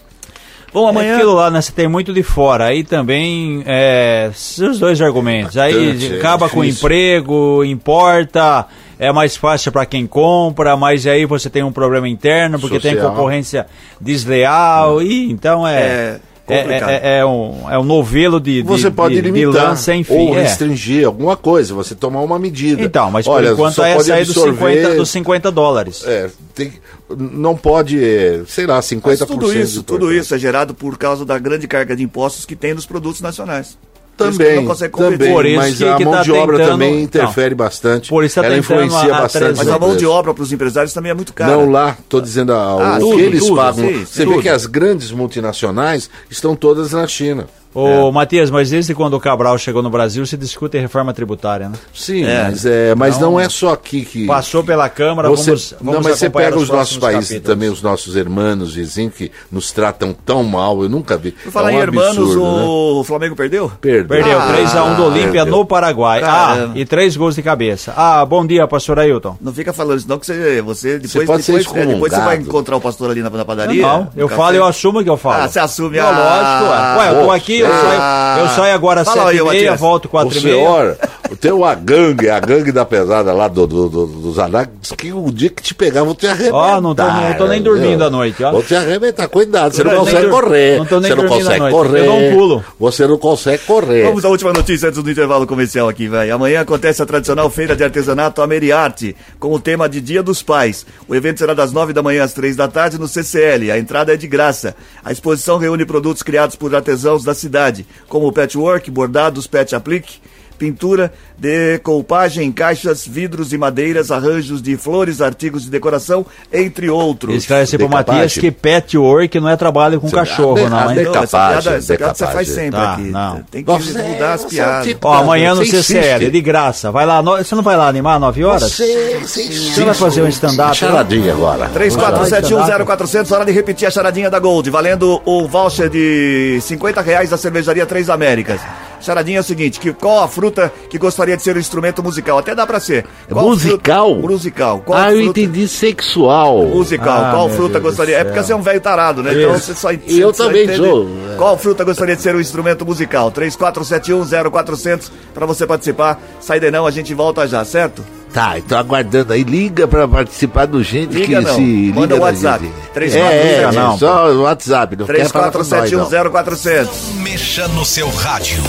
B: Bom,
D: É
B: amanhã.
D: aquilo lá, né? Você tem muito de fora. Aí também, é, os dois argumentos. Aí
C: é
D: acaba com o emprego, importa, é mais fácil para quem compra, mas aí você tem um problema interno, porque tem
C: Social.
D: concorrência desleal, e então é...
B: É
D: É,
B: complicado.
D: é- é um, é um novelo de, de,
C: Você pode
D: de, de
C: limitar
D: lança sem fim.
C: ou
D: é.
C: restringir alguma coisa, você tomar uma medida.
D: Então, mas por
C: Olha,
D: enquanto é
C: pode
D: essa aí dos
C: absorver-
D: 50, dos 50 dólares.
C: É, tem, não pode, é, sei lá, 50%
B: Mas tudo isso,
C: do
B: tudo isso é gerado por causa da grande carga de impostos que tem nos produtos nacionais.
C: Também,
B: não consegue competir.
C: também,
D: Por isso
C: mas
D: que-
C: a
D: que
C: mão
D: tá
C: de obra
D: tentando-
C: também
D: Não.
C: interfere bastante.
D: Por isso tá
C: Ela influencia
D: a- a
C: bastante.
B: Mas a mão de obra para os empresários também é muito cara.
C: Não lá, tô dizendo a,
B: Ah,
C: o
B: tudo,
C: que eles
B: tudo,
C: pagam.
B: sim,
C: Você
B: tudo.
C: vê que as grandes multinacionais estão todas na China.
D: Ô, Matias, mas desde quando o Cabral chegou no Brasil, se discute reforma tributária, né?
C: Sim,
B: É.
C: mas, é, mas
D: Não-
C: não, é só aqui que.
D: Passou pela Câmara,
C: Você,
D: vamos, vamos
C: não, mas você pega os nossos
D: próximos
C: países
D: capítulos.
C: também, os nossos irmãos vizinhos que nos tratam tão mal, eu nunca vi.
B: Por falar
C: é um
B: em hermanos,
C: absurdo, né?
B: o Flamengo perdeu?
C: Perdeu.
D: Perdeu
B: Ah,
D: 3x1 do Olímpia no Paraguai.
B: Caramba.
D: Ah, e três gols de cabeça. Ah, bom dia, pastor Ailton.
B: Não fica falando isso, não, que você, você depois,
C: pode ser
B: depois, é, depois você vai encontrar o pastor ali na, na padaria.
D: Não,
B: no
D: eu
B: café.
D: falo, eu assumo que eu falo.
B: Ah, você assume.
D: Não,
B: ah,
D: lógico. Ué, eu tô aqui, eu,
B: ah.
D: saio, eu saio agora às
B: aí,
D: 7h30,
B: Matias.
D: volto
C: O
D: 4h30.
C: senhor, tem uma gangue, a gangue da pesada lá do, do, do, dos Anac, diz que o dia que te pegar, vou te arrebentar.
D: Ó, não tô- não tô nem dormindo à noite, ó.
C: Vou te arrebentar, cuidado, você não,
D: nem
C: consegue correr.
D: não tô nem
C: você não consegue
D: noite,
C: correr.
D: eu dou um pulo.
C: Você não consegue correr.
B: Vamos à última notícia antes do intervalo comercial aqui, velho. Amanhã acontece a tradicional feira de artesanato Ameriarte, com o tema de Dia dos Pais. O evento será das 9 da manhã às 3 da tarde no CCL. A entrada é de graça. A exposição reúne produtos criados por artesãos da cidade, como patchwork, bordados, pet applique, pintura, decoupagem, caixas, vidros e madeiras, arranjos de flores, artigos de decoração, entre outros.
D: Esclarecer pro
C: Decapagem.
D: Matias que patchwork não é trabalho com
C: Você-
D: cachorro,
C: a-
D: não,
C: a
D: hein?
C: deca-
B: Não, essa piada,
C: Decapagem,
B: essa piada você faz
C: decapagem.
B: sempre
D: Tá,
B: aqui.
D: não.
B: Tem que
C: Você-
B: mudar as
C: é o
B: piadas.
C: tipo-
D: Ó, amanhã no CCL, de graça. Vai lá, no- você não vai lá animar 9 horas?
C: Você, você,
D: Você vai fazer um stand-up?
C: Charadinha agora.
B: 34710400, hora de repetir a charadinha da Gold, valendo o voucher de 50 reais da cervejaria Três Américas. Charadinha é o seguinte, que qual a fruta que gostaria de ser um instrumento musical? Até dá pra ser. Qual
C: Musical?
B: fruta- musical. Qual
C: Ah, eu
B: fruta-
C: entendi sexual.
B: Musical.
D: Ah,
B: qual fruta
D: Deus
B: gostaria? É porque você é um velho tarado, né? Então você só
C: E eu
B: só
C: também
B: entende
C: sou.
B: Qual fruta gostaria de ser um instrumento musical? 34710400 pra você participar. Sai de não, a gente volta já, certo?
C: Tá, então aguardando aí. Liga pra participar do gente
B: Liga
C: que
B: não.
C: se liga
B: Manda o
C: na
B: WhatsApp.
C: gente.
B: 3471.
C: É, é,
D: não.
C: só o WhatsApp. Não quer falar com nós, não.
B: 34710400.
A: Mexa no seu rádio.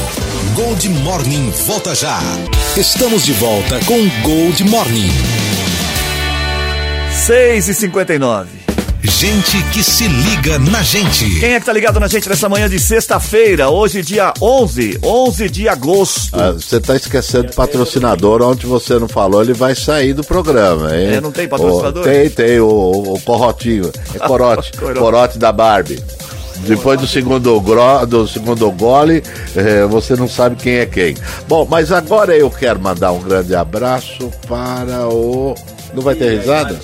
A: Gold Morning volta já. Estamos de volta com Gold Morning.
B: 6 e 59
A: Gente que se liga na gente.
B: Quem é que tá ligado na gente nessa manhã de sexta-feira? Hoje, dia 11, 11 de agosto.
C: Ah, Você tá esquecendo do patrocinador, onde você não falou, ele vai sair do programa, hein?
B: É, não tem patrocinador?
C: O- tem, tem, o, o Corrotinho. É (laughs) Corote.
B: Corote.
C: Corote da Barbie. Depois do segundo, gro, do segundo gole, eh, você não sabe quem é quem. Bom, mas agora eu quero mandar um grande abraço para o. Não vai ter risada?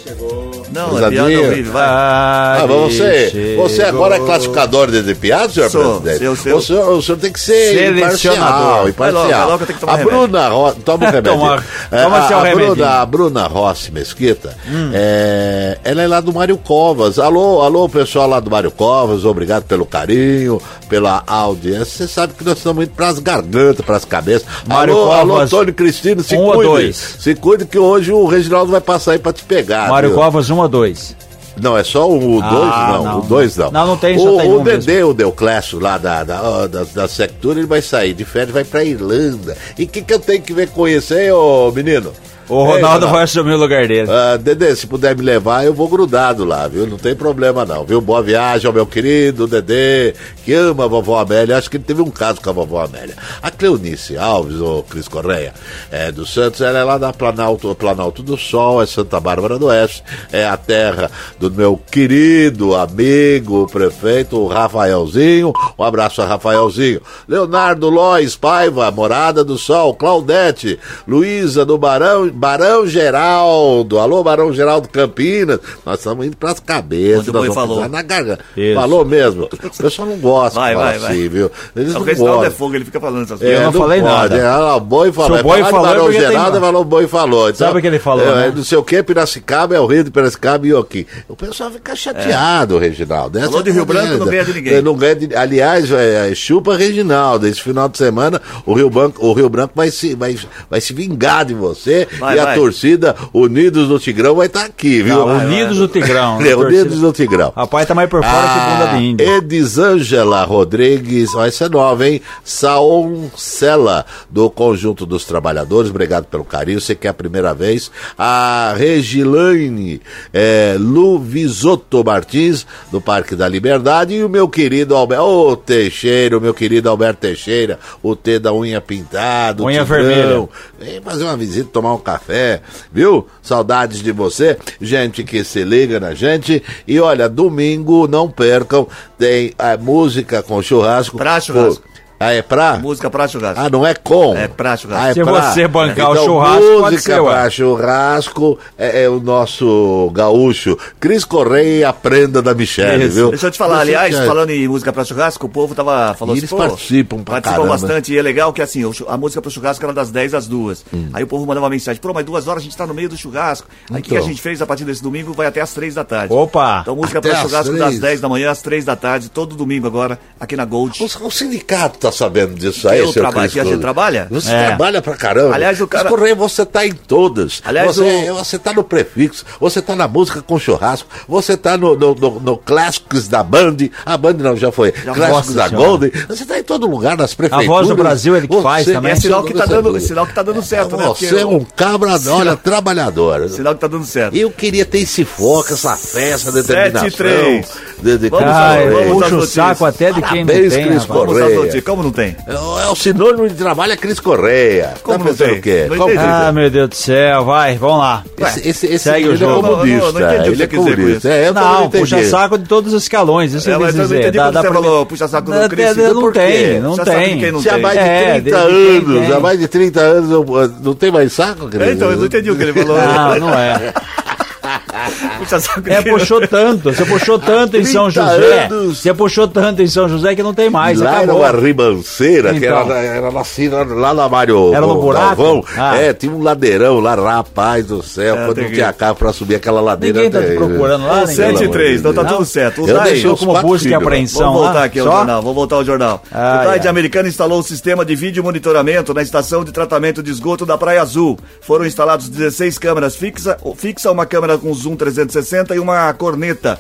B: Não, é piada
C: Risadinha.
B: horrível, vai.
C: Ah, mas você, você agora é classificador de, de piadas, senhor
B: Sou,
C: presidente?
B: eu- eu-
C: o, senhor, o senhor tem que ser imparcial.
B: Vai logo,
C: imparcial.
B: vai logo, tomar
C: a. Bruna Rossi, toma o (laughs) remédio.
D: Toma-
C: É,
D: toma
C: a,
D: seu
C: a
D: remedinho.
C: Bruna, a Bruna Rossi Mesquita, é, ela é lá do Mário Covas. Alô, alô, pessoal lá do Mário Covas, obrigado pelo carinho, pela audiência. Você sabe que nós estamos indo pras gargantas, pras cabeças.
D: Mário
C: alô, alô,
D: Covas,
C: Tony Cristino, se
D: um ou
C: cuide.
D: dois?
C: Se cuide que hoje o Reginaldo vai passar aí pra te pegar.
D: Mário
C: viu?
D: Covas 1 a 2.
C: Não, é só o 2,
D: Ah,
C: não.
D: não.
C: O 2 não.
D: Não, não tem, só
C: o,
D: tem
C: O
D: um
C: Dedê, o Deuclésio lá da, da, da, da Sectura, ele vai sair de férias, vai pra Irlanda. E o que, que eu tenho que ver com isso, hein, ô menino?
D: O
C: Ei,
D: Ronaldo vai assumir o lugar dele.
C: Ah, Dedê, se puder me levar, eu vou grudado lá, viu? Não tem problema não, viu? Boa viagem ao meu querido Dedê, que ama a vovó Amélia. Acho que ele teve um caso com a vovó Amélia. A Cleonice Alves, ou Cris Correia, é, do Santos, ela é lá da Planalto, Planalto do Sol, é Santa Bárbara do Oeste, é a terra do meu querido amigo, prefeito Rafaelzinho. Um abraço a Rafaelzinho. Leonardo Lois Paiva, Morada do Sol, Claudete, Luísa do Barão, Barão Geraldo. Alô, Barão Geraldo Campinas. Nós estamos indo pras cabeças.
B: Onde o
C: nós
B: boi falou.
C: na garganta.
D: Isso.
C: Falou mesmo. O pessoal não gosta
B: Vai,
C: de falar
B: vai, vai.
C: assim, viu? Eles
B: O
C: não
B: Reginaldo é
C: gostam.
B: fogo, ele fica falando essas
C: É,
B: coisas.
D: Eu não falei nada.
C: É, ah, o boi falou.
D: Se o
C: É
D: boi falou, é
C: Barão
D: porque tem-
C: Geraldo, falou o boi falou. Então,
D: Sabe o que ele falou,
C: É,
D: né?
C: Não sei o que, Piracicaba é o Rio de Piracicaba e o aqui. O pessoal fica chateado, Reginaldo. Essa
B: É. Falou
C: é
B: de Rio Branco, não ganha de ninguém.
C: É, Não ganha de- aliás, é, é, chupa Reginaldo. Esse final de semana, o Rio Branco, o Rio Branco vai, se, vai, vai se vingar de você.
B: Vai,
C: e a
B: vai.
C: torcida Unidos do Tigrão vai estar aqui, viu?
D: Não, Unidos do Tigrão.
C: É, (laughs) Unidos do Tigrão.
D: Rapaz, tá mais por fora que bunda de índio.
C: Edisângela Rodrigues, ó, essa é nova, hein? Saoncela, do Conjunto dos Trabalhadores, obrigado pelo carinho, você que é a primeira vez. A Regilane é, Luvisotto Martins, do Parque da Liberdade, e o meu querido Alberto, ô Teixeira, o meu querido Alberto Teixeira, o T da unha pintada,
D: Unha
C: Tigrão.
D: vermelha.
C: Vem fazer uma visita, tomar um café, viu? Saudades de você, gente que se liga na gente. E olha, domingo, não percam, tem a música com churrasco.
B: Pra churrasco.
C: Ah, é pra?
B: Música pra churrasco.
C: Ah, não é com.
B: É pra churrasco.
C: Ah, é
D: Se
C: pra.
D: você bancar o
C: então,
D: churrasco, pode
C: música
D: ser, ué.
C: pra churrasco é, é o nosso gaúcho. Cris Correia, a prenda da Michelle,
D: Isso.
C: viu?
B: Deixa eu te falar,
C: Você
B: aliás,
C: que
B: falando em música pra churrasco, o povo tava falando
C: E
B: assim,
C: eles participam pra
B: participam
C: caramba.
B: bastante, e é legal que assim, o a música pro churrasco era das 10 às 2.
C: Hum.
B: Aí o povo mandava uma mensagem, pô, mas duas horas a gente tá no meio do churrasco. Aí o que que a
C: Então.
B: gente fez a partir desse domingo vai até às 3 da tarde.
D: Opa!
B: Então música
C: Até
B: pra churrasco
C: três.
B: das 10 da manhã às 3 da tarde, todo domingo agora, aqui na Gold.
C: O, o sindicato tá sabendo disso aí,
B: Eu
C: seu
B: trabalho- que a
C: Correia?
B: trabalha?
C: Você
D: É.
C: trabalha pra caramba.
B: Aliás, o cara-
C: Cris Correia, você tá em todas.
B: Aliás,
C: você,
B: o-
C: você tá no prefixo, você tá na música com churrasco, você tá no, no, no, no Clássicos da Band. A Band não, já foi. Clássicos
D: Nossa
C: da
D: Senhora.
C: Golden. Você tá em todo lugar, nas prefeituras.
D: Voz do Brasil, ele que faz
C: Você-
D: também.
B: É sinal que tá
C: Você-
B: dando, sinal que tá dando certo, né?
C: Você é um cabra, olha, trabalhador. (laughs)
B: Sinal que tá dando certo.
C: Eu queria ter esse foco, essa festa, determinação.
B: Sete e três.
C: De, de
B: Vamos
D: Ah,
B: vamos
D: saco até de.
B: Vamos
C: Correia.
B: notícias, como não tem?
C: É o- é sinônimo de trabalho é Cris Correia.
B: Como
C: tá
B: não tem?
C: o quê?
B: Não.
D: Ah, meu Deus do céu, vai, vamos lá.
C: Esse, esse, esse
D: Segue o
C: ele é
D: jogo.
C: comunista.
B: Não, não, não entendi o que
C: ele é
B: quis dizer com
C: comunista.
B: isso.
C: É, eu
D: Não,
C: entendi.
D: puxa saco de todos os escalões, isso
B: É,
D: eu quis
B: não
D: dizer.
B: entendi quando
D: da
B: você falou puxa saco do Cris.
D: Não
C: quê?
D: tem, não
B: Puxa saco de
D: tem.
B: quem não
C: Se há mais de
D: É,
C: 30
D: de- de quem
C: anos, há mais de 30 anos, eu- não tem mais saco, Cris?
B: É, então, eu não entendi o que ele falou.
D: Não, não é. (laughs)
B: Puxa saco
D: É,
B: que-
D: puxou tanto, você puxou tanto em São
C: 30
D: José.
C: anos.
D: Você puxou tanto em São José que não tem mais.
C: lá era
D: acabou.
C: uma ribanceira, que
D: Então.
C: era, era lá assim, lá, lá na Mário
D: Era no buraco? Ah.
C: É, tinha um ladeirão lá, rapaz do céu, quando
B: tem
C: não
B: que-
C: tinha carro pra subir aquela ladeira.
D: Ninguém tá te procurando lá, ninguém.
B: 7 e 3, então tá tudo certo. O
C: Eu
B: DAI,
C: os
D: como busca e apreensão
B: Vamos voltar
D: lá.
B: aqui ao jornal, vamos voltar ao jornal. O Tide
D: ai.
B: americano instalou o sistema de vídeo monitoramento na estação de tratamento de esgoto da Praia Azul. Foram instalados 16 câmeras fixa, fixa uma câmera com zoom 360 e uma corneta.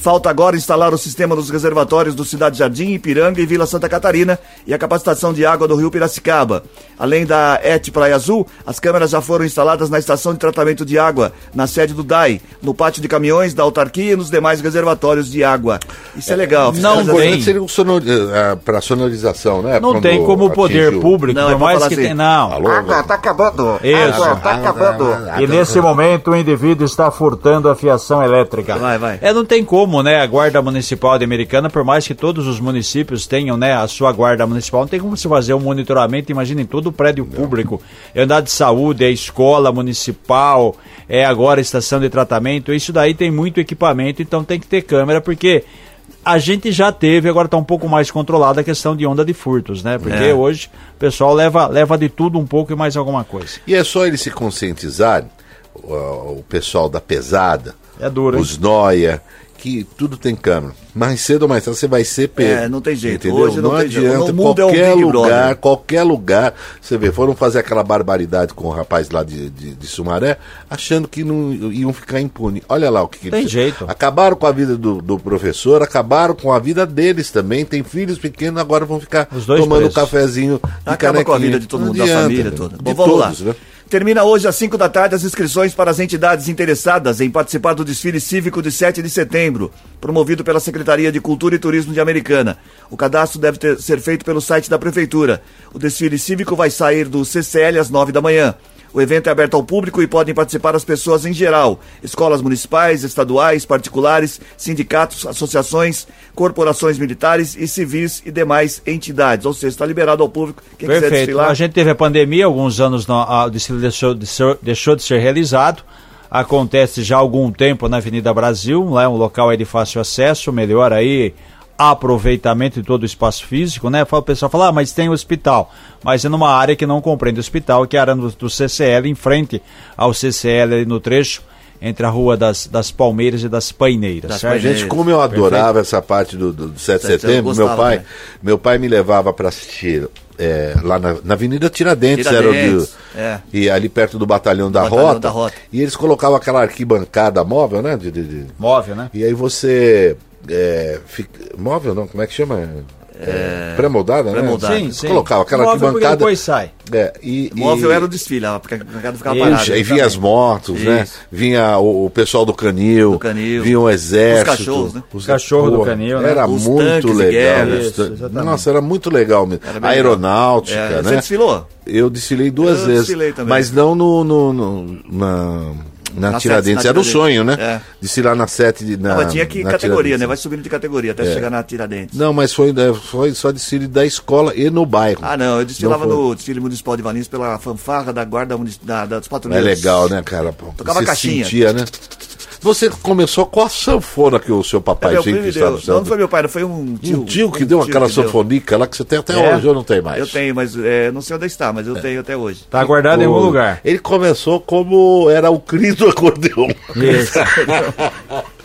B: Falta agora instalar o sistema dos reservatórios do Cidade Jardim, Ipiranga e Vila Santa Catarina e a capacitação de água do Rio Piracicaba. Além da ET Praia Azul, as câmeras já foram instaladas na estação de tratamento de água, na sede do DAI, no pátio de caminhões da autarquia e nos demais reservatórios de água. Isso é legal.
D: Não tem.
C: Seria um sonor, eh, pra sonorização, né?
D: Não
C: Quando
D: tem como o poder
C: o-
D: público,
B: Não, é
D: por mais que
B: assim.
D: tem. Não.
C: Alô?
H: Água tá acabando.
D: Isso.
H: Água tá acabando.
D: E nesse momento o indivíduo está furtando a fiação elétrica.
B: Vai, vai.
D: É, não tem como, né? A Guarda Municipal de Americana, por mais que todos os municípios tenham, né, a sua Guarda Municipal, não tem como se fazer um monitoramento, imagina em todo o prédio público. É andar de saúde, é escola municipal, é agora estação de tratamento, isso daí tem muito equipamento, então tem que ter câmera, porque a gente já teve, agora está um pouco mais controlada a questão de onda de furtos, né? Porque
B: É.
D: hoje o pessoal leva, leva de tudo um pouco e mais alguma coisa.
C: E é só eles se conscientizarem, o, pessoal da pesada,
D: É duro,
C: os noia, que tudo tem câmera. Mais cedo ou mais tarde você vai ser pego.
B: É, não tem jeito.
C: Entendeu?
B: Hoje não jeito.
C: adianta.
B: Mundo é um
C: qualquer
B: Big
C: lugar, qualquer lugar. Você vê, foram fazer aquela barbaridade com o rapaz lá de, de, de Sumaré, achando que não iam ficar impune. Olha lá o que, que
D: Tem
C: eles-
D: jeito.
C: Acabaram com a vida do, do professor, acabaram com a vida deles também. Tem filhos pequenos, agora vão ficar tomando
D: presos.
C: cafezinho. de
B: Acaba com a
C: canequinha.
B: vida de todo
C: Não
B: mundo, da
C: adianta,
B: família
C: né?
B: toda. Bom, vamos
C: todos,
B: lá.
C: né?
B: Termina hoje às 5 da tarde as inscrições para as entidades interessadas em participar do desfile cívico de 7 de setembro, promovido pela Secretaria de Cultura e Turismo de Americana. O cadastro deve ter- ser feito pelo site da Prefeitura. O desfile cívico vai sair do CCL às 9 da manhã. O evento é aberto ao público e podem participar as pessoas em geral: escolas municipais, estaduais, particulares, sindicatos, associações, corporações militares e civis e demais entidades. Ou seja, está liberado ao público. Quem quiser
D: Perfeito.
B: desfilar.
D: A gente teve a pandemia, alguns anos não, a- o desfile deixou de, ser, deixou de ser realizado. Acontece já há algum tempo na Avenida Brasil, lá é um local de fácil acesso, melhor aí aproveitamento de todo o espaço físico, né? O pessoal fala, ah, mas tem hospital. Mas é numa área que não compreende o hospital, que é a área do, CCL, em frente ao CCL ali no trecho, entre a rua das, das Palmeiras e das Paineiras,
B: Das
D: certo?
B: Paineiras.
C: Gente, como eu adorava essa parte do, do, do 7 de
B: Sete de
C: setembro, meu pai,
B: gostava,
C: meu pai me levava para assistir é, lá na, na Avenida Tiradentes,
B: Tiradentes,
C: era o
B: é.
C: e ali perto do batalhão da,
B: Batalhão
C: Rota,
B: da Rota.
C: E eles colocavam aquela arquibancada móvel, né? de- de- de-
D: Móvel, né?
C: e aí você. É, fica- móvel não, como é que chama? É, pré-moldada, né?
B: pré-moldada.
D: Sim,
C: Você
D: sim.
C: colocava aquela
D: Móvel
C: arquibancada.
D: depois sai.
C: É, e,
B: O móvel
C: e-
B: era o desfile, a arquibancada ficava
D: Isso,
B: parada.
C: Aí vinha as motos, né?
B: Isso.
C: Vinha o, o pessoal do canil,
B: Do canil.
C: vinha o exército.
B: Os cachorros, né?
C: os-
D: Cachorro do canil, né?
C: Era
B: Os
C: muito legal.
D: Isso.
C: Nossa, era muito legal mesmo.
B: Era bem
C: Aeronáutica,
B: É, Você
C: né?
B: desfilou?
C: Eu desfilei duas
B: Eu
C: vezes.
B: desfilei também.
C: Mas não no, no- no- na, na,
B: Na
C: Tiradentes. era o sonho, né?
B: É.
C: Desfilar na sete. de- Na,
B: Não, mas tinha que
C: na
B: categoria, né? Vai subindo de categoria até chegar na Tiradentes.
C: Não, mas foi, é, foi só desfile da escola e no bairro.
B: Ah, não, eu desfilava
C: Não
B: no desfile municipal de Valinhos pela fanfarra da guarda da, da- dos
C: É
B: patrulheiros.
C: legal, né, cara? Pô,
B: Tocava
C: você
B: caixinha.
C: sentia, né? Você começou com a sanfona que o seu
B: É,
C: papaizinho
B: primo
C: que
B: me
C: estava
B: deu. Não,
C: usando.
B: não foi meu pai, não foi um tio.
C: Um tio que deu aquela
B: que deu.
C: sanfonica lá que você tem até
D: É?
C: hoje, ou não tem mais?
B: Eu tenho, mas é, não sei onde está, mas eu tenho até hoje.
D: Tá guardado em algum lugar.
C: Ele começou como era o Cris do acordeon.
D: Isso. (laughs)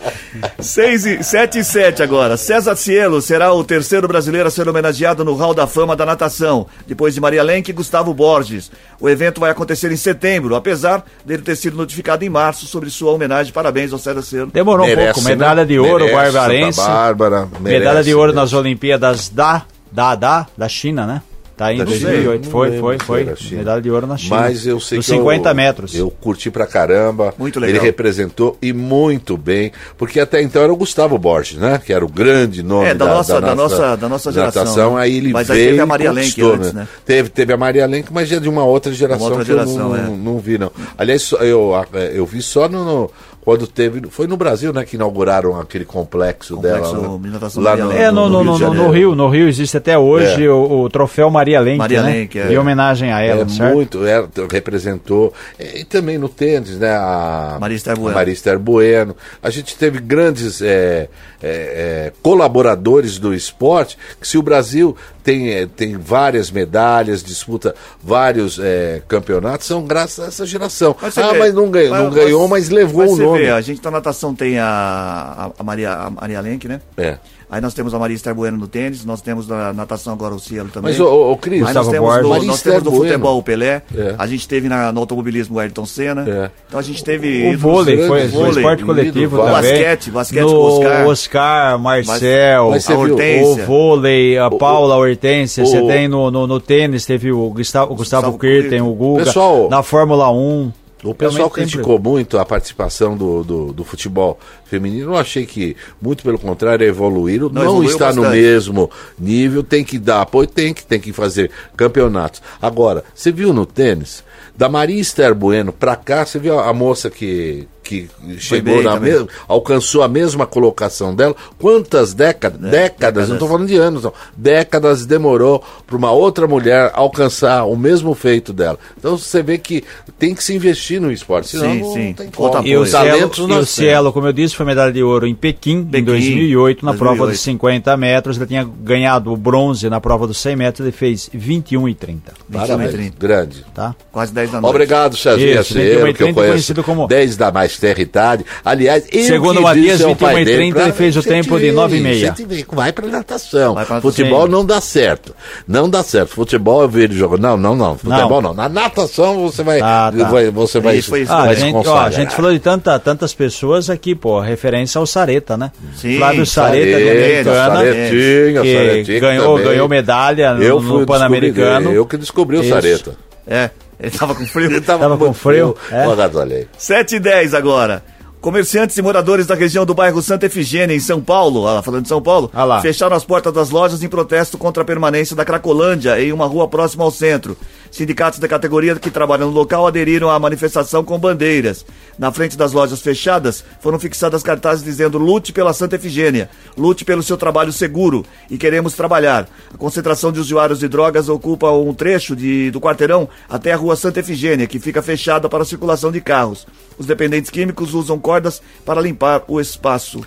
B: 6 e 7 e 7 agora. César Cielo será o terceiro brasileiro a ser homenageado no Hall da Fama da Natação, depois de Maria Lenk e Gustavo Borges. O evento vai acontecer em setembro, apesar dele ter sido notificado em março sobre sua homenagem. Parabéns ao César Cielo.
D: Demorou um
C: Merece,
D: pouco. Medalha
C: né?
D: de ouro,
C: Merece,
D: barbarense.
C: Bárbara.
D: Medalha
C: merece,
D: de ouro
C: merece.
D: nas Olimpíadas da, da, da, da China, né? Tá aí em
C: Da China?
D: 2008.
C: Não
D: Foi, foi, foi. Medalha de ouro na China.
C: Mas eu sei
D: Dos
C: que
D: 50
C: eu,
D: metros.
C: Eu curti pra caramba.
B: Muito legal.
C: Ele representou e muito bem, porque até então era o Gustavo Borges, né? Que era o grande nome
B: É, da nossa- da nossa- da nossa geração,
C: natação.
B: né?
C: Aí ele
B: Mas aí
C: veio
B: teve a Maria Lenk antes, né?
C: Teve, teve a Maria Lenk, mas já de uma outra geração
B: outra
C: que eu
B: geração,
C: não,
B: é.
C: não vi, não. Aliás, eu, eu vi só no, no- quando teve. Foi no Brasil, né, que inauguraram aquele complexo,
B: Complexo
C: dela.
B: de natação
C: lá no.
D: É, no, no,
C: Rio
D: no,
C: de
D: no. Rio, no Rio existe até hoje
C: É.
D: o, o troféu Maria Lenk,
B: Maria
D: né?
B: Lenk, é.
D: Em homenagem a ela,
C: É
D: certo?
C: muito, é, representou. E, e também no tênis, né? A
B: Maria Esther Bueno.
C: a Maria Esther Bueno. A gente teve grandes é, é, é, colaboradores do esporte, que se o Brasil tem, é, tem várias medalhas, disputa vários é, campeonatos, são graças a essa geração.
B: Mas
C: ah,
B: vê,
C: mas não ganhou, não ganhou mas levou
B: mas
C: o nome.
B: Vê, a gente na natação tem a, a, a Maria, a Maria Lenk, né?
C: É.
B: Aí nós temos a Maria Esther Bueno no tênis, nós temos na natação agora o Cielo também.
C: Mas, ô, ô, Cris,
B: Aí nós temos,
D: Borges.
B: no, nós temos no
C: Bueno.
B: futebol o Pelé,
C: É.
B: a gente teve na, no automobilismo o Ayrton Senna.
C: É.
B: Então a gente teve.
D: O
B: ídolos
D: vôlei, foi,
B: vôlei,
D: esporte coletivo também.
B: Basquete, basquete
D: no
B: com o Oscar.
D: Oscar, Marcel,
C: Mas você
B: a
C: viu-
B: Hortência.
D: o vôlei, a Paula Hortência,
C: o-
D: você tem no, no, no tênis, teve o Gustavo, o Gustavo
B: Gustavo
D: Kirten,
B: Kirten.
D: o Guga,
C: Pessoal,
D: na Fórmula 1.
C: O pessoal criticou muito a participação do, do, do futebol feminino. Eu achei que, muito pelo contrário, evoluíram.
B: Não,
C: Não, está no
B: bastante.
C: mesmo nível, tem que dar apoio, tem que, tem que fazer campeonatos. Agora, você viu no tênis? Da Maria Esther Bueno pra cá, você viu a moça que, que chegou na mesma, alcançou a mesma colocação dela. Quantas décadas? décadas,
B: décadas.
C: não estou falando de anos, não. Décadas demorou para uma outra mulher alcançar o mesmo feito dela. Então você vê que tem que se investir no esporte, senão
B: Sim,
C: não
B: sim.
C: tem
B: Falta
C: como.
D: E o. Cielo,
C: Talentos
D: e o Cielo, como eu disse, foi medalha de ouro em Pequim,
B: Pequim,
D: em 2008, na prova
B: 2008.
D: dos 50 metros. Ele tinha ganhado o bronze na prova dos 100 metros, ele fez 21 e 30.
C: Parabéns,
B: 21
C: grande.
D: Tá?
B: Quase 10 da noite.
C: Obrigado, Cezinha
D: Isso,
C: Cieiro, que eu
D: 21
C: conheço
D: conhecido como-
C: desde a mais terra idade. Aliás, eu
D: Segundo
C: que
D: Matias,
C: disse ao
D: 21
C: pai
D: e
C: dele
D: 30,
C: pra-
D: ele fez o tempo de
C: vê,
D: 9 e meia.
C: você vê, Vai pra natação.
B: Vai pra.
C: Futebol
D: Sim.
C: não dá certo. Não dá certo. Futebol eu vejo jogo. Não, não, não. Futebol não. Na natação você vai.
D: Ah, tá.
C: vai- você vai.
B: Foi isso
D: Ah, a
C: vai se
D: gente, ó, a gente falou de tanta, tantas pessoas aqui, pô, referência ao Sareta, né?
B: Sim,
D: Flávio Sareta, de
C: Sareta,
D: Americana,
C: Saretinha,
D: que ganhou,
C: também.
D: ganhou medalha no,
C: Eu
D: no
C: fui
D: Pan-Americano.
C: Eu que descobri o
D: Isso.
C: Sareta.
B: É, ele tava com frio. (laughs)
C: Ele
D: Tava com
C: muito
D: frio, é?
C: Olha, olha aí.
B: 7 e 10 agora. Comerciantes e moradores da região do bairro Santa Efigênia, em São Paulo, olha lá, falando de São Paulo,
D: Ah lá.
B: fecharam as portas das lojas em protesto contra a permanência da Cracolândia em uma rua próxima ao centro. Sindicatos da categoria que trabalham no local aderiram à manifestação com bandeiras. Na frente das lojas fechadas, foram fixadas cartazes dizendo lute pela Santa Efigênia, lute pelo seu trabalho seguro e queremos trabalhar. A concentração de usuários de drogas ocupa um trecho de, do quarteirão até a rua Santa Efigênia, que fica fechada para a circulação de carros. Os dependentes químicos usam cordas para limpar o espaço.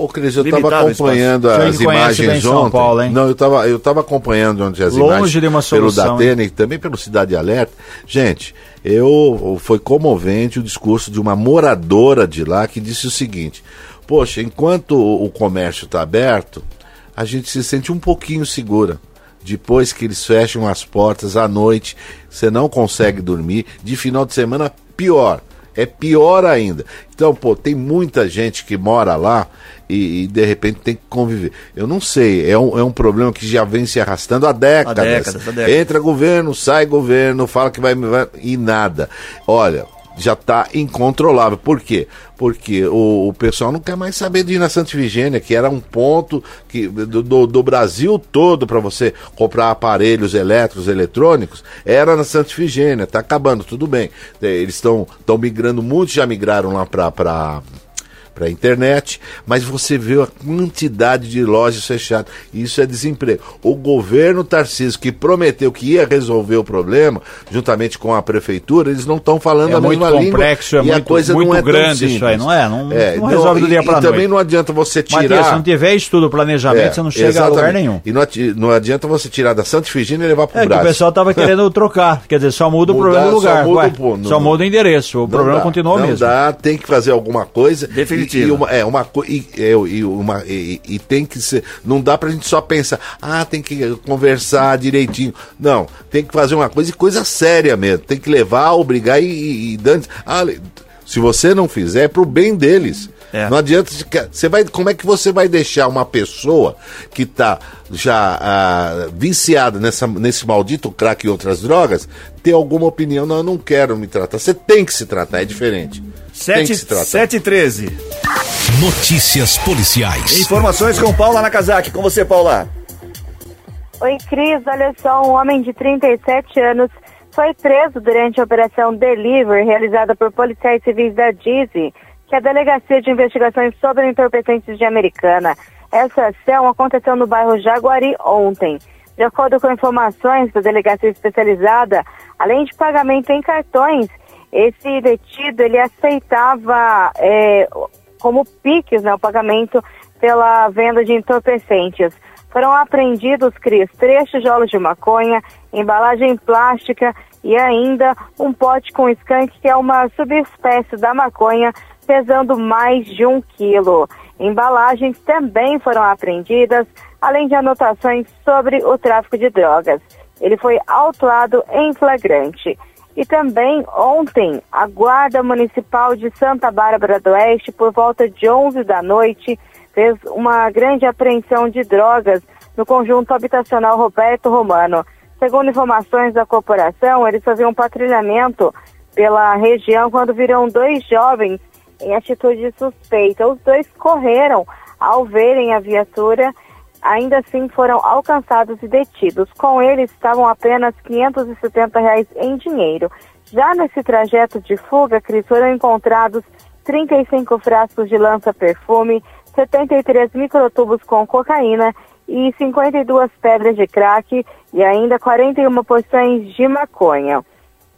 C: Ô, Cris, eu estava acompanhando as imagens ontem.
D: Paulo?
C: Não, eu estava eu tava acompanhando ontem as
D: Longe
C: imagens
D: de uma
C: pelo
D: solução,
C: Datena e também pelo Cidade Alerta. Gente, eu foi comovente o discurso de uma moradora de lá que disse o seguinte: Poxa, enquanto o comércio está aberto, a gente se sente um pouquinho segura. Depois que eles fecham as portas à noite, você não consegue dormir. De final de semana, pior. É pior ainda. Então, pô, tem muita gente que mora lá e, e, de repente tem que conviver. Eu não sei, é um, é um problema que já vem se arrastando há décadas.
B: décadas, há décadas.
C: Entra governo, sai governo, fala que vai, vai e nada. Olha, já está incontrolável. Por quê? Porque o, o pessoal não quer mais saber de ir na Santa Ifigênia, que era um ponto que, do, do, do Brasil todo para você comprar aparelhos elétricos, eletrônicos, era na Santa Ifigênia. Está acabando, tudo bem. É, Eles estão migrando, muitos já migraram lá para para a internet, mas você vê a quantidade de lojas fechadas. Isso é desemprego. O governo Tarcísio, que prometeu que ia resolver o problema, juntamente com a prefeitura, eles não estão falando
D: É
C: a mesma língua.
D: complexo, é
C: e
D: muito-
C: coisa
D: muito
C: não é
D: grande isso aí, não é? Não-
C: É,
D: não resolve do dia
C: e-
D: pra
C: E também
D: noite.
C: não adianta você tirar...
D: Matias, se não tiver estudo, planejamento,
C: É,
D: você não chega a lugar
C: exatamente.
D: nenhum.
C: E não, não adianta você tirar da Santa Ifigênia e levar para
D: É
C: o
D: o
C: Brasil.
D: pessoal tava (laughs) querendo trocar, quer dizer, só muda o
C: Mudar,
D: problema do
C: só
D: lugar.
C: muda
D: ué.
C: o
D: só
C: não-
D: muda o endereço, o
C: Não
D: problema
C: dá,
D: continua
C: não
D: mesmo.
C: dá, tem que fazer alguma coisa. E, e uma, é, uma e, é, e, uma, e, e tem que ser. Não dá pra gente só pensar, ah, tem que conversar direitinho. Não, tem que fazer uma coisa e coisa séria mesmo. Tem que levar, obrigar e, e, e dando. Ah, se você não fizer, é pro bem deles.
B: É.
C: Não adianta. Você vai, como é que você vai deixar uma pessoa que está já ah, viciada nessa, nesse maldito crack e outras drogas ter alguma opinião? Não, eu não quero me tratar. Você tem que se tratar, é diferente. Tem que se
B: 7,
C: tratar.
B: 7 e 13.
A: Notícias policiais.
B: Informações com Paula Nakazaki. Com você, Paula.
F: Oi, Cris. Olha só, um homem de 37 anos foi preso durante a operação Deliver, realizada por policiais civis da Dizzy, que é a Delegacia de Investigações sobre Entorpecentes de Americana. Essa ação aconteceu no bairro Jaguari ontem. De acordo com informações da delegacia especializada, além de pagamento em cartões, esse detido ele aceitava é, como piques né, o pagamento pela venda de entorpecentes. Foram apreendidos, Cris, três tijolos de maconha, embalagem plástica e ainda um pote com skunk, que é uma subespécie da maconha, pesando mais de um quilo. Embalagens também foram apreendidas, além de anotações sobre o tráfico de drogas. Ele foi autuado em flagrante. E também ontem, a Guarda Municipal de Santa Bárbara do Oeste, por volta de 11 da noite, fez uma grande apreensão de drogas no conjunto habitacional Roberto Romano. Segundo informações da corporação, eles faziam um patrulhamento pela região quando viram dois jovens em atitude suspeita. Os dois correram ao verem a viatura, ainda assim foram alcançados e detidos. Com eles estavam apenas 570 reais em dinheiro. Já nesse trajeto de fuga, Cris, foram encontrados 35 frascos de lança-perfume, 73 microtubos com cocaína e 52 pedras de crack e ainda 41 porções de maconha.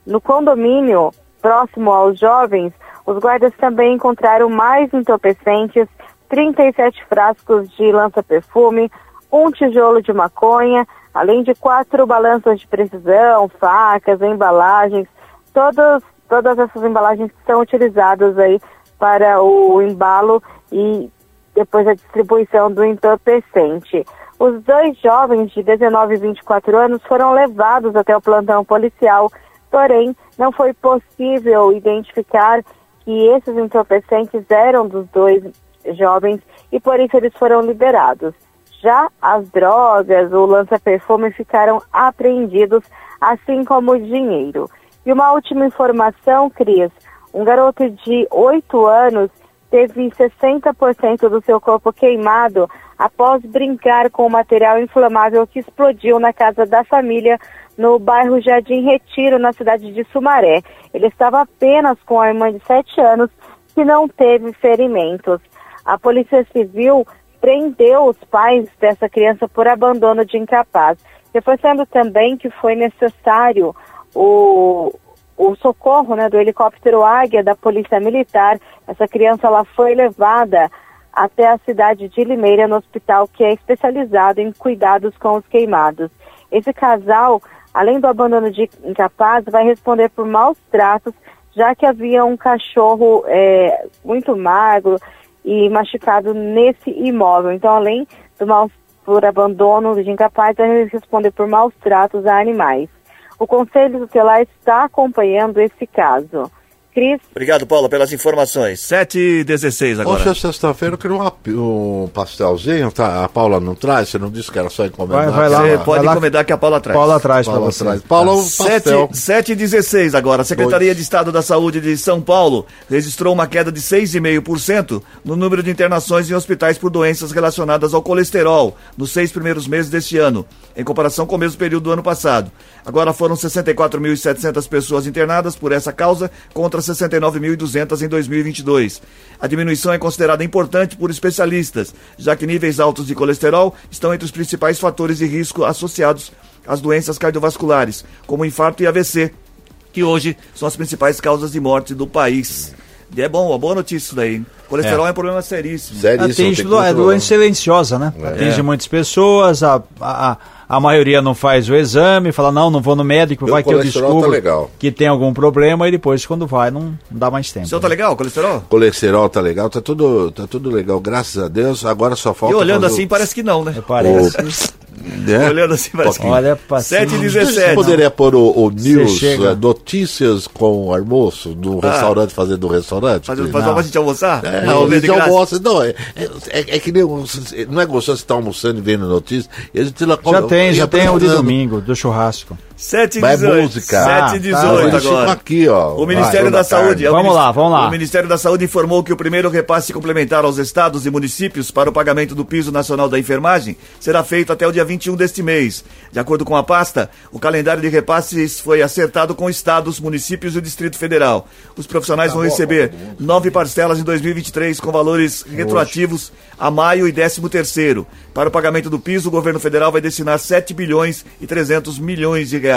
F: No condomínio próximo aos jovens, os guardas também encontraram mais entorpecentes, 37 frascos de lança-perfume, um tijolo de maconha, além de quatro balanças de precisão, facas, embalagens, todas, todas essas embalagens que são utilizadas aí para o embalo e depois a distribuição do entorpecente. Os dois jovens de 19 e 24 anos foram levados até o plantão policial, porém não foi possível identificar que esses entorpecentes eram dos dois jovens e por isso eles foram liberados. Já as drogas, o lança-perfume ficaram apreendidos, assim como o dinheiro. E uma última informação, Cris: um garoto de 8 anos teve 60% do seu corpo queimado após brincar com o material inflamável que explodiu na casa da família no bairro Jardim Retiro, na cidade de Sumaré. Ele estava apenas com a irmã de 7 anos que não teve ferimentos. A Polícia Civil prendeu os pais dessa criança por abandono de incapaz, reforçando também que foi necessário o, o socorro né, do helicóptero Águia da Polícia Militar. Essa criança ela foi levada até a cidade de Limeira, no hospital que é especializado em cuidados com os queimados. Esse casal, além do abandono de incapaz, vai responder por maus tratos, já que havia um cachorro é, muito magro e machucado nesse imóvel. Então, além do mal por abandono de incapaz, vai responder por maus tratos a animais. O Conselho Tutelar está acompanhando esse caso. Cris.
B: Obrigado, Paulo, pelas informações. 7 e 16 agora.
C: Hoje é sexta-feira, eu queria um, um pastelzinho, tá? A Paula não traz? Você não disse que era só encomendar?
B: Vai, vai lá, você pode vai encomendar lá, que a Paula traz.
D: Paula traz para você. Traz.
C: Paula, um pastel.
B: 7, 7 e 16 agora. A Secretaria Dois. de Estado da Saúde de São Paulo registrou uma queda de 6,5% no número de internações em hospitais por doenças relacionadas ao colesterol nos seis primeiros meses deste ano, em comparação com o mesmo período do ano passado. Agora foram 64.700 pessoas internadas por essa causa, contra 69.200 em 2022. A diminuição é considerada importante por especialistas, já que níveis altos de colesterol estão entre os principais fatores de risco associados às doenças cardiovasculares, como infarto e AVC, que hoje são as principais causas de morte do país. E é bom, uma boa notícia isso daí. Hein? Colesterol é. é um problema seríssimo.
D: Seríssimo. Atinge, é doença silenciosa, né? É. Atinge muitas pessoas, a, a, a maioria não faz o exame, fala, não, não vou no médico, Meu vai que eu tá descubro tá que tem algum problema e depois quando vai não, dá mais tempo. O
B: senhor tá legal, colesterol?
C: Colesterol tá legal, tá tudo, tá tudo legal, graças a Deus, agora só falta...
B: E olhando assim parece que não, né?
D: Parece.
B: O... É. Olhando assim, parece que...
D: Olha,
B: 7 e 17. Você
C: poderia pôr o, o news, é, notícias com almoço do ah. restaurante, fazendo do restaurante?
B: Fazer pra gente almoçar?
C: É, não, a gente almoça. Não, é, é, é, que nem... Não é gostoso você estar tá almoçando e vendo notícias.
D: já tem, já tem o de domingo, do churrasco.
B: 7 e
C: Vai
B: 18.
C: música.
B: 7 e
D: Ah,
B: 18
C: Eles ficam
B: agora.
C: aqui, ó.
B: O Ministério da Saúde. é
D: Vamos lá, vamos lá.
B: O Ministério da Saúde informou que o primeiro repasse complementar aos estados e municípios para o pagamento do piso nacional da enfermagem será feito até o dia 21 deste mês. De acordo com a pasta, o calendário de repasses foi acertado com estados, municípios e o Distrito Federal. Os profissionais vão receber nove parcelas em 2023 com valores retroativos a maio e 13 terceiro. Para o pagamento do piso, o governo federal vai destinar 7 bilhões e 300 milhões de reais.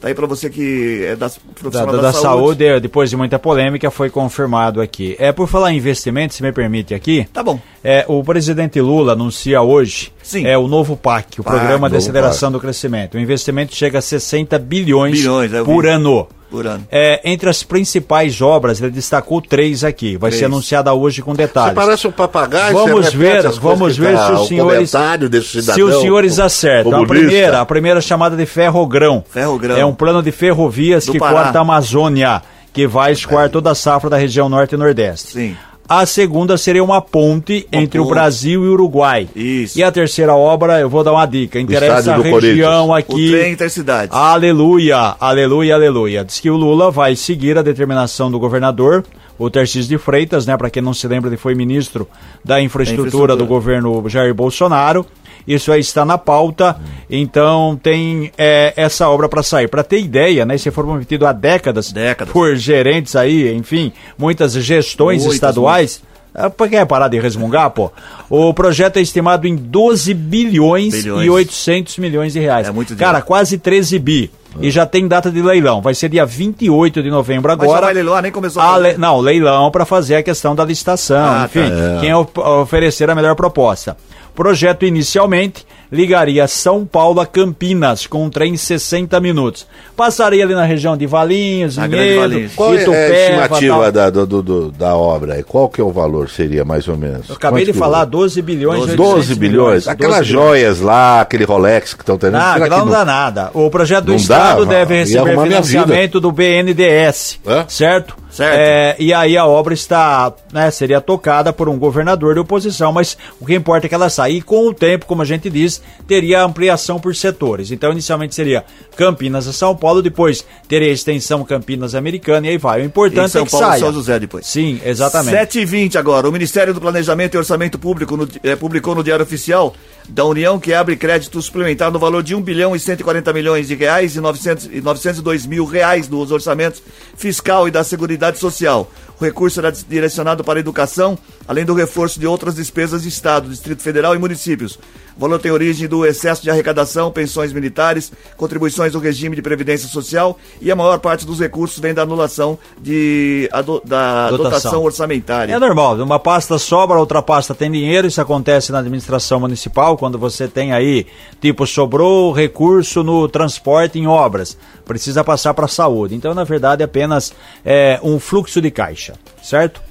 B: Tá aí para você que é das
D: Da,
B: profissional
D: da-
B: da,
D: da saúde, eh, depois de muita polêmica, foi confirmado aqui. É por falar em investimento, se me permite aqui.
B: Tá bom.
D: É, o presidente Lula anuncia hoje
B: Sim.
D: é o novo PAC, o
B: PAC,
D: Programa de Aceleração do Crescimento. O investimento chega a 60 bilhões,
B: Bilhões, eu
D: por ano.
B: Por ano.
D: É, entre as principais obras, ele destacou três aqui. Vai
B: Três.
D: ser anunciada hoje com
C: Você
D: detalhes.
C: parece um papagaio.
D: Vamos
C: você
D: ver, vamos ver
C: tá-
D: se os senhores,
C: desse
D: se
C: cidadão,
D: os senhores
C: o-
D: acertam. A primeira, a primeira chamada de ferrogrão.
B: Ferrogrão.
D: É um plano de ferrovias
B: Do
D: que
B: Pará.
D: corta a Amazônia, que vai escoar toda a safra da região norte e nordeste.
B: Sim.
D: A segunda seria uma ponte entre o
B: ponte.
D: Brasil e o Uruguai.
B: Isso.
D: E a terceira obra, eu vou dar uma dica, interessa a região
B: O
D: aqui.
B: trem intercidade.
D: Aleluia, aleluia, aleluia. Diz que o Lula vai seguir a determinação do governador, o Tarcísio de Freitas, né? Para quem não se lembra, ele foi ministro da infraestrutura,
B: infraestrutura.
D: do governo Jair Bolsonaro. Isso aí está na pauta, então tem é, essa obra para sair. Para ter ideia, né? Isso foi prometido há décadas,
B: Décadas.
D: por gerentes aí, enfim, muitas gestões
B: Muitas,
D: estaduais. Ah, Por que parar de resmungar, pô? O projeto é estimado em 12 bilhões,
B: Bilhões.
D: e 800 milhões de reais.
B: É muito dinheiro.
D: Cara, quase 13 bi. E já tem data de leilão. Vai ser dia 28 de novembro
B: Mas já
D: agora.
B: vai leiloar, nem começou a
D: A
B: fazer.
D: le- Não, leilão para fazer a questão da licitação.
B: Ah,
D: enfim,
B: tá.
D: quem of- oferecer a melhor proposta. Projeto inicialmente ligaria São Paulo a Campinas com um trem em 60 minutos. Passaria ali na região de Valinhos,
B: Na Grande
D: Vinhedo,
B: Valinhos.
C: Qual é a
D: Itupeva,
C: estimativa da, do- do- da obra? aí? Qual que é o valor, seria, mais ou menos?
D: Eu acabei
C: Quanto
D: de falar 12 bilhões. e
C: 12
D: 800
C: bilhões. Aquelas
D: 12 bilhões.
C: joias lá, aquele Rolex que estão tendo.
D: Não, aquilo
C: que
D: não dá nada. O projeto do
C: Não
D: Estado
C: dá?
D: deve receber financiamento do BNDES,
C: Hã?
D: certo?
B: Certo.
D: É, e aí a obra está, né, seria tocada por um governador de oposição, mas o que importa é que ela saia. E com o tempo, como a gente diz, teria ampliação por setores. Então, inicialmente seria Campinas a São Paulo, depois teria a extensão Campinas Americana e aí vai. O importante
B: São
D: é que
B: Paulo,
D: saia.
B: São José depois.
D: Sim, exatamente.
B: 7 e 20 agora. O Ministério do Planejamento e Orçamento Público no- eh, publicou no Diário Oficial da União que abre crédito suplementar no valor de 1 bilhão e 140 milhões de reais e, 900, e 902 mil reais nos orçamentos fiscal e da Seguridade Social. O recurso será direcionado para a educação, além do reforço de outras despesas de Estado, Distrito Federal e municípios. O valor tem origem do excesso de arrecadação, pensões militares, contribuições do regime de previdência social e a maior parte dos recursos vem da anulação de, ado- da
D: Dotação.
B: dotação orçamentária.
D: É normal, uma pasta sobra, outra pasta tem dinheiro, isso acontece na administração municipal, quando você tem aí, tipo, sobrou recurso no transporte em obras, precisa passar para a saúde. Então, na verdade, é apenas é, um fluxo de caixa, certo?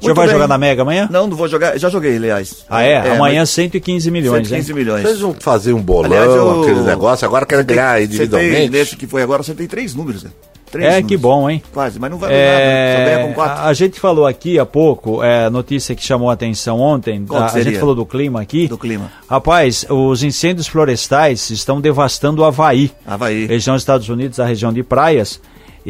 D: O senhor
B: Muito
D: vai
B: bem.
D: jogar na Mega amanhã?
B: Não, não vou jogar. Já joguei, aliás.
D: Ah, é? amanhã
B: mas
D: 115 milhões,
B: 115
D: hein?
B: milhões.
C: Vocês vão fazer um bolão,
B: Aliás, eu-
C: aquele negócio, agora quero ganhar individualmente.
B: Nesse que foi agora, acertei três números. né? Três
D: É,
B: números.
D: que bom, hein?
B: Quase, mas não vai né?
D: É,
B: com quatro.
D: a, a gente falou aqui há pouco, é, notícia que chamou a atenção ontem, a, a gente falou do clima aqui.
B: Do clima.
D: Rapaz, os incêndios florestais estão devastando o Havaí.
B: Havaí.
D: Região dos Estados Unidos, a região de praias,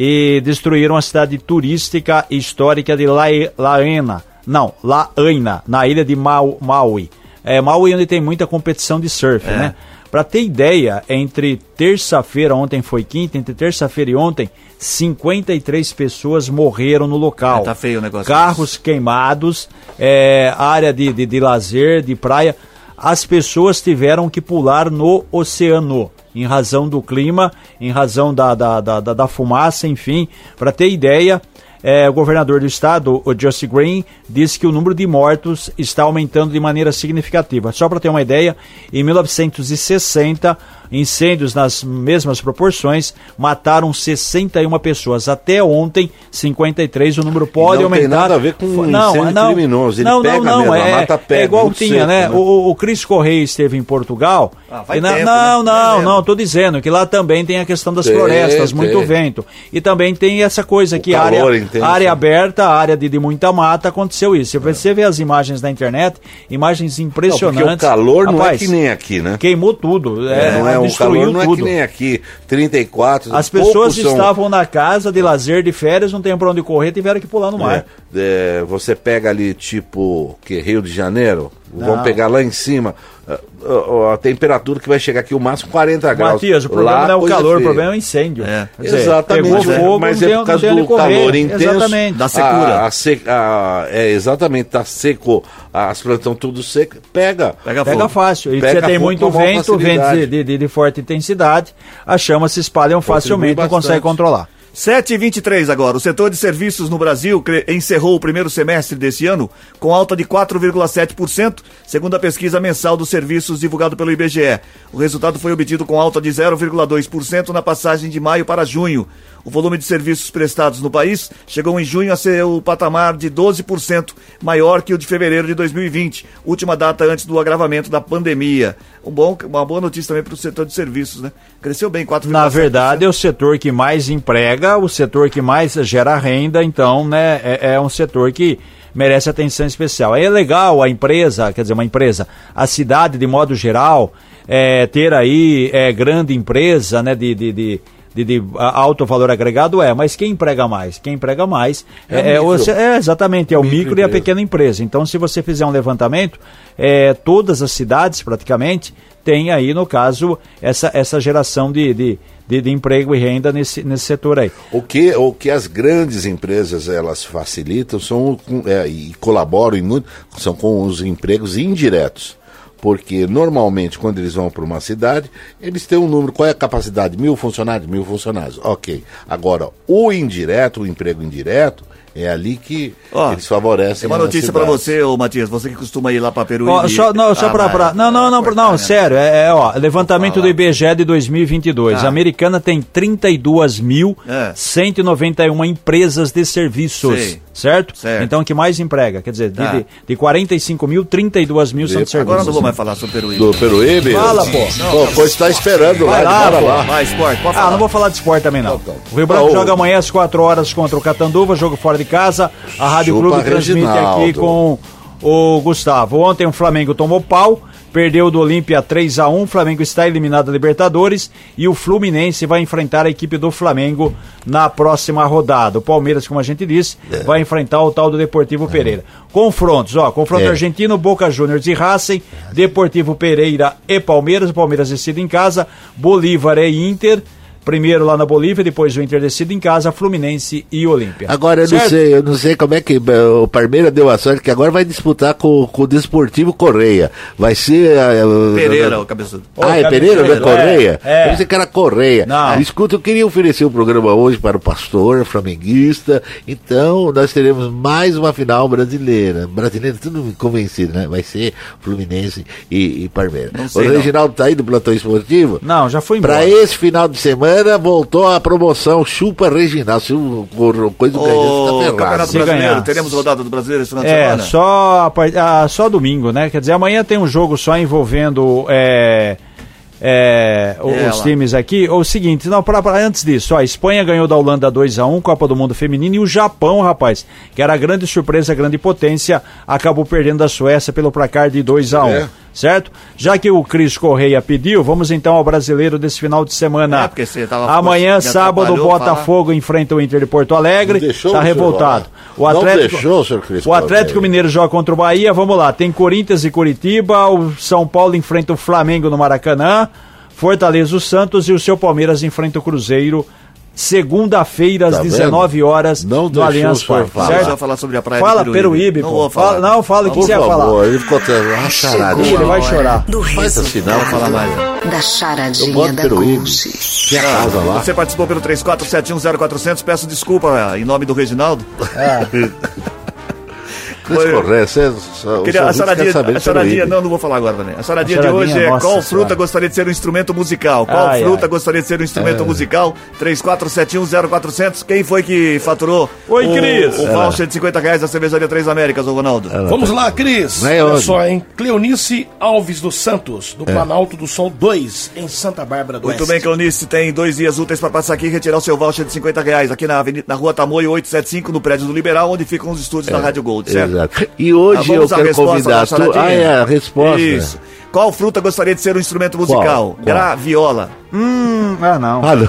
D: e destruíram a cidade turística e histórica de Lae- Laena. Não, Laena, na ilha de Mau- Maui. É, Maui onde tem muita competição de surf,
B: É.
D: né? Pra ter ideia, entre terça-feira, ontem foi quinta, entre terça-feira e ontem, 53 pessoas morreram no local.
B: É, tá feio o negócio.
D: Carros queimados, é, área de, de, de lazer, de praia. As pessoas tiveram que pular no oceano, em razão do clima, em razão da, da, da, da- fumaça, enfim. Para ter ideia, é, o governador do estado, o Justin Green, disse que o número de mortos está aumentando de maneira significativa. Só para ter uma ideia, em 1960, incêndios nas mesmas proporções mataram 61 pessoas. Até ontem, 53, o número pode
C: não tem
D: aumentar.
C: nada a ver com
D: Fo-
C: incêndio criminoso, ele
D: não,
C: pega
D: não, não,
C: mesmo, a
D: é,
C: mata pega,
D: é igual
C: muito
D: tinha,
C: seco,
D: né?
C: né?
D: O, o Cris Correia esteve em Portugal.
B: Ah,
D: e na-
B: tempo,
D: não,
B: né?
D: não,
B: Faz
D: não, tô dizendo que lá também tem a questão das
C: Tem,
D: florestas, muito
C: tem.
D: vento. E também tem essa coisa que
C: calor
D: área,
C: intenso.
D: área aberta, área de, de muita mata, aconteceu isso. Se você vê as imagens na internet, imagens
C: Não,
D: impressionantes.
C: porque o calor não é
D: Rapaz,
C: que nem aqui, né?
D: Queimou tudo. É,
C: não é o
D: destruiu
C: calor não
D: tudo.
C: é que nem aqui, 34.
D: As pessoas
C: são-
D: estavam na casa de lazer, de férias, não tem pra onde correr, tiveram que pular no mar.
C: É, é, você pega ali, tipo, que Rio de Janeiro,
D: Não.
C: vamos pegar lá em cima, a, a- a temperatura que vai chegar aqui, o máximo 40 graus.
D: Matias, o problema
C: Lá,
D: não é o calor, o problema é o incêndio.
B: É.
D: Quer dizer,
C: Exatamente,
D: Pegou
C: é,
D: fogo,
C: mas é
D: tem-
C: por causa do
D: correr.
C: calor intenso.
D: Exatamente.
B: Da secura.
C: A, a se- a- é, exatamente, tá seco, as plantas estão tudo secas, pega.
B: Pega
D: Pega fácil. E
C: Pega
D: você tem muito vento, vento de, de- de forte intensidade, as chamas se espalham facilmente, não consegue controlar.
B: 7 e 23 agora. O setor de serviços no Brasil encerrou o primeiro semestre desse ano com alta de 4,7%, segundo a pesquisa mensal dos serviços divulgado pelo IBGE. O resultado foi obtido com alta de 0,2% na passagem de maio para junho. O volume de serviços prestados no país chegou em junho a ser o patamar de 12% maior que o de fevereiro de 2020, última data antes do agravamento da pandemia. Um bom, uma boa notícia também para o setor de serviços, né? Cresceu bem 4,7%.
D: Na verdade, é o setor que mais emprega, o setor que mais gera renda, então, né, é, é um setor que merece atenção especial. É legal a empresa, quer dizer, uma empresa, a cidade de modo geral, é, ter aí é, grande empresa, né, de, de, de de, de alto valor agregado é, mas quem emprega mais? Quem emprega mais
C: É
D: é, é,
C: o micro.
D: é exatamente, é o micro, e a pequena empresa. Então, se você fizer um levantamento, é, todas as cidades praticamente têm aí, no caso, essa, essa geração de, de, de, de emprego e renda nesse, nesse setor aí.
C: O que, o que as grandes empresas elas facilitam são é, e colaboram em muito são com os empregos indiretos. Porque normalmente quando eles vão para uma cidade, eles têm um número, qual é a capacidade? Mil funcionários? Mil funcionários. Ok. Agora, o indireto, o emprego indireto, é ali que
B: Ó,
C: eles favorecem.
B: Tem uma notícia pra
C: cidades.
B: você, ô Matias, você que costuma ir lá pra Peru
D: Ó,
B: e...
D: só, não, só
B: Ah,
D: pra, pra- Não, não, não, não,
B: né?
D: sério. É, é, ó, levantamento do. IBGE de 2022.
B: Ah.
D: A americana tem 32.191 empresas de serviços.
B: Sei.
D: Certo?
B: Certo.
D: Então, o que mais emprega? Quer dizer, de,
B: Tá.
D: de, de 45 mil, 32 mil são de serviços.
B: Agora não vou mais falar sobre Peruíbe.
C: Do Peruíbe?
D: Fala, pô.
C: Pô, pois está esperando
D: Vai
C: lá,
D: lá, pô.
C: lá.
B: Vai, esporte, pode
D: Ah, não vou falar de esporte também não.
C: Tá, tá.
D: O Rio Branco
C: Ah, o-
D: joga amanhã às 4 horas contra o Catanduva, jogo fora de casa. A Rádio
C: Chupa
D: Clube transmite aqui com o Gustavo. Ontem o Flamengo tomou pau, perdeu do Olímpia 3 a 1 O Flamengo está eliminado da Libertadores e o Fluminense vai enfrentar a equipe do Flamengo na próxima rodada. O Palmeiras, como a gente disse, vai enfrentar o tal do Deportivo Pereira. Confrontos, ó, confronto
C: É.
D: argentino, Boca Juniors e Racing, Deportivo Pereira e Palmeiras. O Palmeiras decide em casa, Bolívar e Inter. Primeiro lá na Bolívia, depois o Inter decide em casa, Fluminense e Olímpia.
C: Agora eu não
D: Certo?
C: sei, eu não sei como é que eh, o Palmeiras deu a sorte que agora vai disputar com, com o Desportivo Correia. Vai ser. eh,
B: Pereira, o cabeçudo.
C: Ah, é Pereira, não é
D: Cabeçudo,
C: Correia?
D: é, é.
C: Eu pensei que era Correia.
D: Não.
C: Escuta, eu queria oferecer o programa hoje para o pastor flamenguista. Então, nós teremos mais uma final brasileira. Brasileira, tudo convencido, né? Vai ser Fluminense e, e Palmeiras.
B: Não
C: O
B: não.
C: Reginaldo tá aí do plantão esportivo?
D: Não, já foi embora.
C: Para esse final de semana, voltou a promoção Chupa Reginaldo. Se o coisa do tá.
B: Campeonato
D: Se
B: Brasileiro,
D: ganhar.
B: teremos rodada do Brasileiro esse final de
D: É,
B: semana?
D: só, a ah, só domingo, né? Quer dizer, amanhã tem um jogo só envolvendo é, é, o-
B: É,
D: os times aqui. O seguinte, não, pra, pra- antes disso, ó, a Espanha ganhou da Holanda 2x1, Copa do Mundo Feminino, e o Japão, rapaz, que era a grande surpresa, a grande potência, acabou perdendo da Suécia pelo placar de 2x1.
C: É.
D: Certo? Já que o Cris Correia pediu, vamos então ao brasileiro desse final de semana.
B: É, porque você tava-
D: Amanhã,
B: me
D: sábado, o
B: atrapalhou falar.
D: Botafogo enfrenta o Inter de Porto Alegre. Está revoltado. O
C: Não
D: Atlético,
C: deixou, senhor Cris
D: o Atlético. Mineiro joga contra o Bahia. Vamos lá. Tem Corinthians e Curitiba. O São Paulo enfrenta o Flamengo no Maracanã. Fortaleza o Santos e o seu Palmeiras enfrenta o Cruzeiro. Segunda-feira, às
C: Tá vendo?
D: 19 horas,
C: Não
D: no Allianz Parque.
C: falar.
D: Certo?
B: falar sobre a praia
D: Fala
B: de
D: Peruíbe,
B: Não
D: pô.
B: vou falar.
D: Fala- não, fala o que
C: Por
D: você ia
C: favor,
D: falar.
C: ele ficou até uma charada.
D: Ele vai chorar.
E: Do
C: Faz esse.
B: Vou falar mais.
E: da charadinha da
C: de Peruíbe.
E: Gold.
C: Que é a casa lá.
B: Você participou pelo 34710400, peço desculpa eh, em nome do Reginaldo.
C: Cris Você, só-
B: Queria,
C: o
B: a
C: saber
B: a
C: de Peruíbe.
B: não, não vou falar agora, Vané. A charadinha
D: A
B: de
D: charadinha,
B: hoje é qual
D: senhora.
B: fruta gostaria de ser um instrumento musical? Qual
D: Ai,
B: fruta
D: ai.
B: gostaria de ser um
C: É.
B: instrumento musical? 34710400. Quem foi que faturou
D: Oi,
B: o,
D: Cris.
B: o voucher de 50 reais da cervejaria Três Américas, ô Ronaldo?
H: Vamos lá, Cris.
C: Vai
H: Olha só, hein? Cleonice Alves dos Santos, do Planalto do Sol 2, em Santa Bárbara do
B: Muito
H: Oeste.
B: bem, Clonice, tem dois dias úteis para passar aqui e retirar o seu voucher de 50 reais aqui na, avenida, na rua Tamoio 875, no prédio do Liberal, onde ficam os estúdios da Rádio Gold, certo?
C: Verdade. E hoje
B: Ah,
C: eu quero convidar
B: da
C: tu. Ah, é, a resposta.
B: Isso. Qual fruta gostaria de ser um instrumento musical?
C: Qual?
B: Graviola.
D: Hum, ah, não.
C: Ah, não.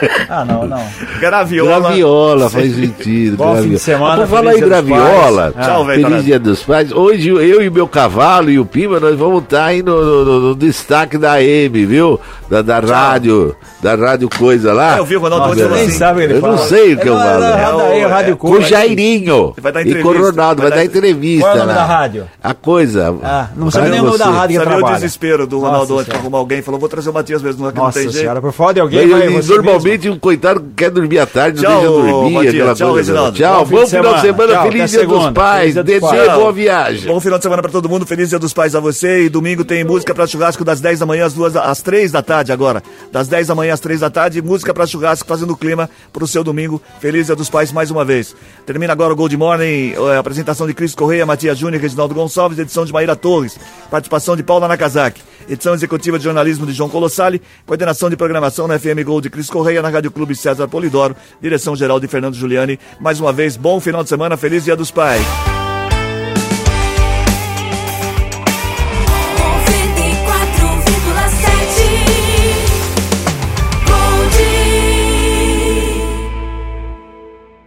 C: (laughs)
D: Ah, não, não.
B: Graviola.
C: Graviola, faz sentido.
D: Bom fim de
C: graviola.
D: semana,
C: Ah, Por falar em graviola,
D: pais.
B: Tchau, velho,
C: feliz dia dos pais. Hoje eu e meu cavalo e o Pima, nós vamos estar aí no, no- no- no destaque da M, viu? Da, da rádio, da rádio coisa lá.
B: É, eu vi o Ronaldo
D: Nossa, nem
B: assim.
D: sabe o que ele
C: Eu
D: fala.
C: não sei o que eu
D: É,
C: falo.
D: é,
B: É o-
D: é, Rádio
B: é-
C: Com o. Jairinho
B: Vai dar
C: e com o
B: entrevista.
C: Ronaldo,
B: Vai
C: vai,
B: dar-
C: entrevista.
D: Qual é o nome da rádio?
C: A coisa.
D: Ah, não sabe nem o nome da rádio que
B: Sabe o
D: trabalha.
B: desespero do Ronaldo
D: Nossa
B: ontem pra arrumar alguém? Falou, vou trazer o Matias mesmo, não é que não
D: Nossa
B: tem jeito.
D: senhora, por falar de alguém,
C: Ele- normalmente um coitado quer dormir à tarde, não
B: Tchau,
C: deixa dormir,
B: Matias.
C: aquela
B: Tchau,
C: coisa.
B: Reginaldo.
C: Tchau,
D: Bom
C: bom final de
D: semana. Tchau,
C: feliz dia dos
D: segunda.
C: pais,
D: dos
C: Dedê,
D: pais.
C: boa viagem.
B: Bom final de semana pra todo mundo, feliz dia dos pais a você. E domingo tem música pra churrasco das 10 da manhã às, duas, às 3 da tarde agora. Das 10 da manhã às 3 da tarde, música pra churrasco fazendo clima pro seu domingo. Feliz dia dos pais mais uma vez. Termina agora o Gold Morning, eh, apresentação de Cris Correia, Matias Júnior, Reginaldo Gonçalves, edição de Maíra Torres, participação de Paula Nakazaki, edição executiva de jornalismo de João Colossali, coordenação de programação na FM Gold de Cris Correia, na Rádio Clube César Polidoro, direção geral de Fernando Giuliani. Mais uma vez, bom final de semana, feliz dia dos pais.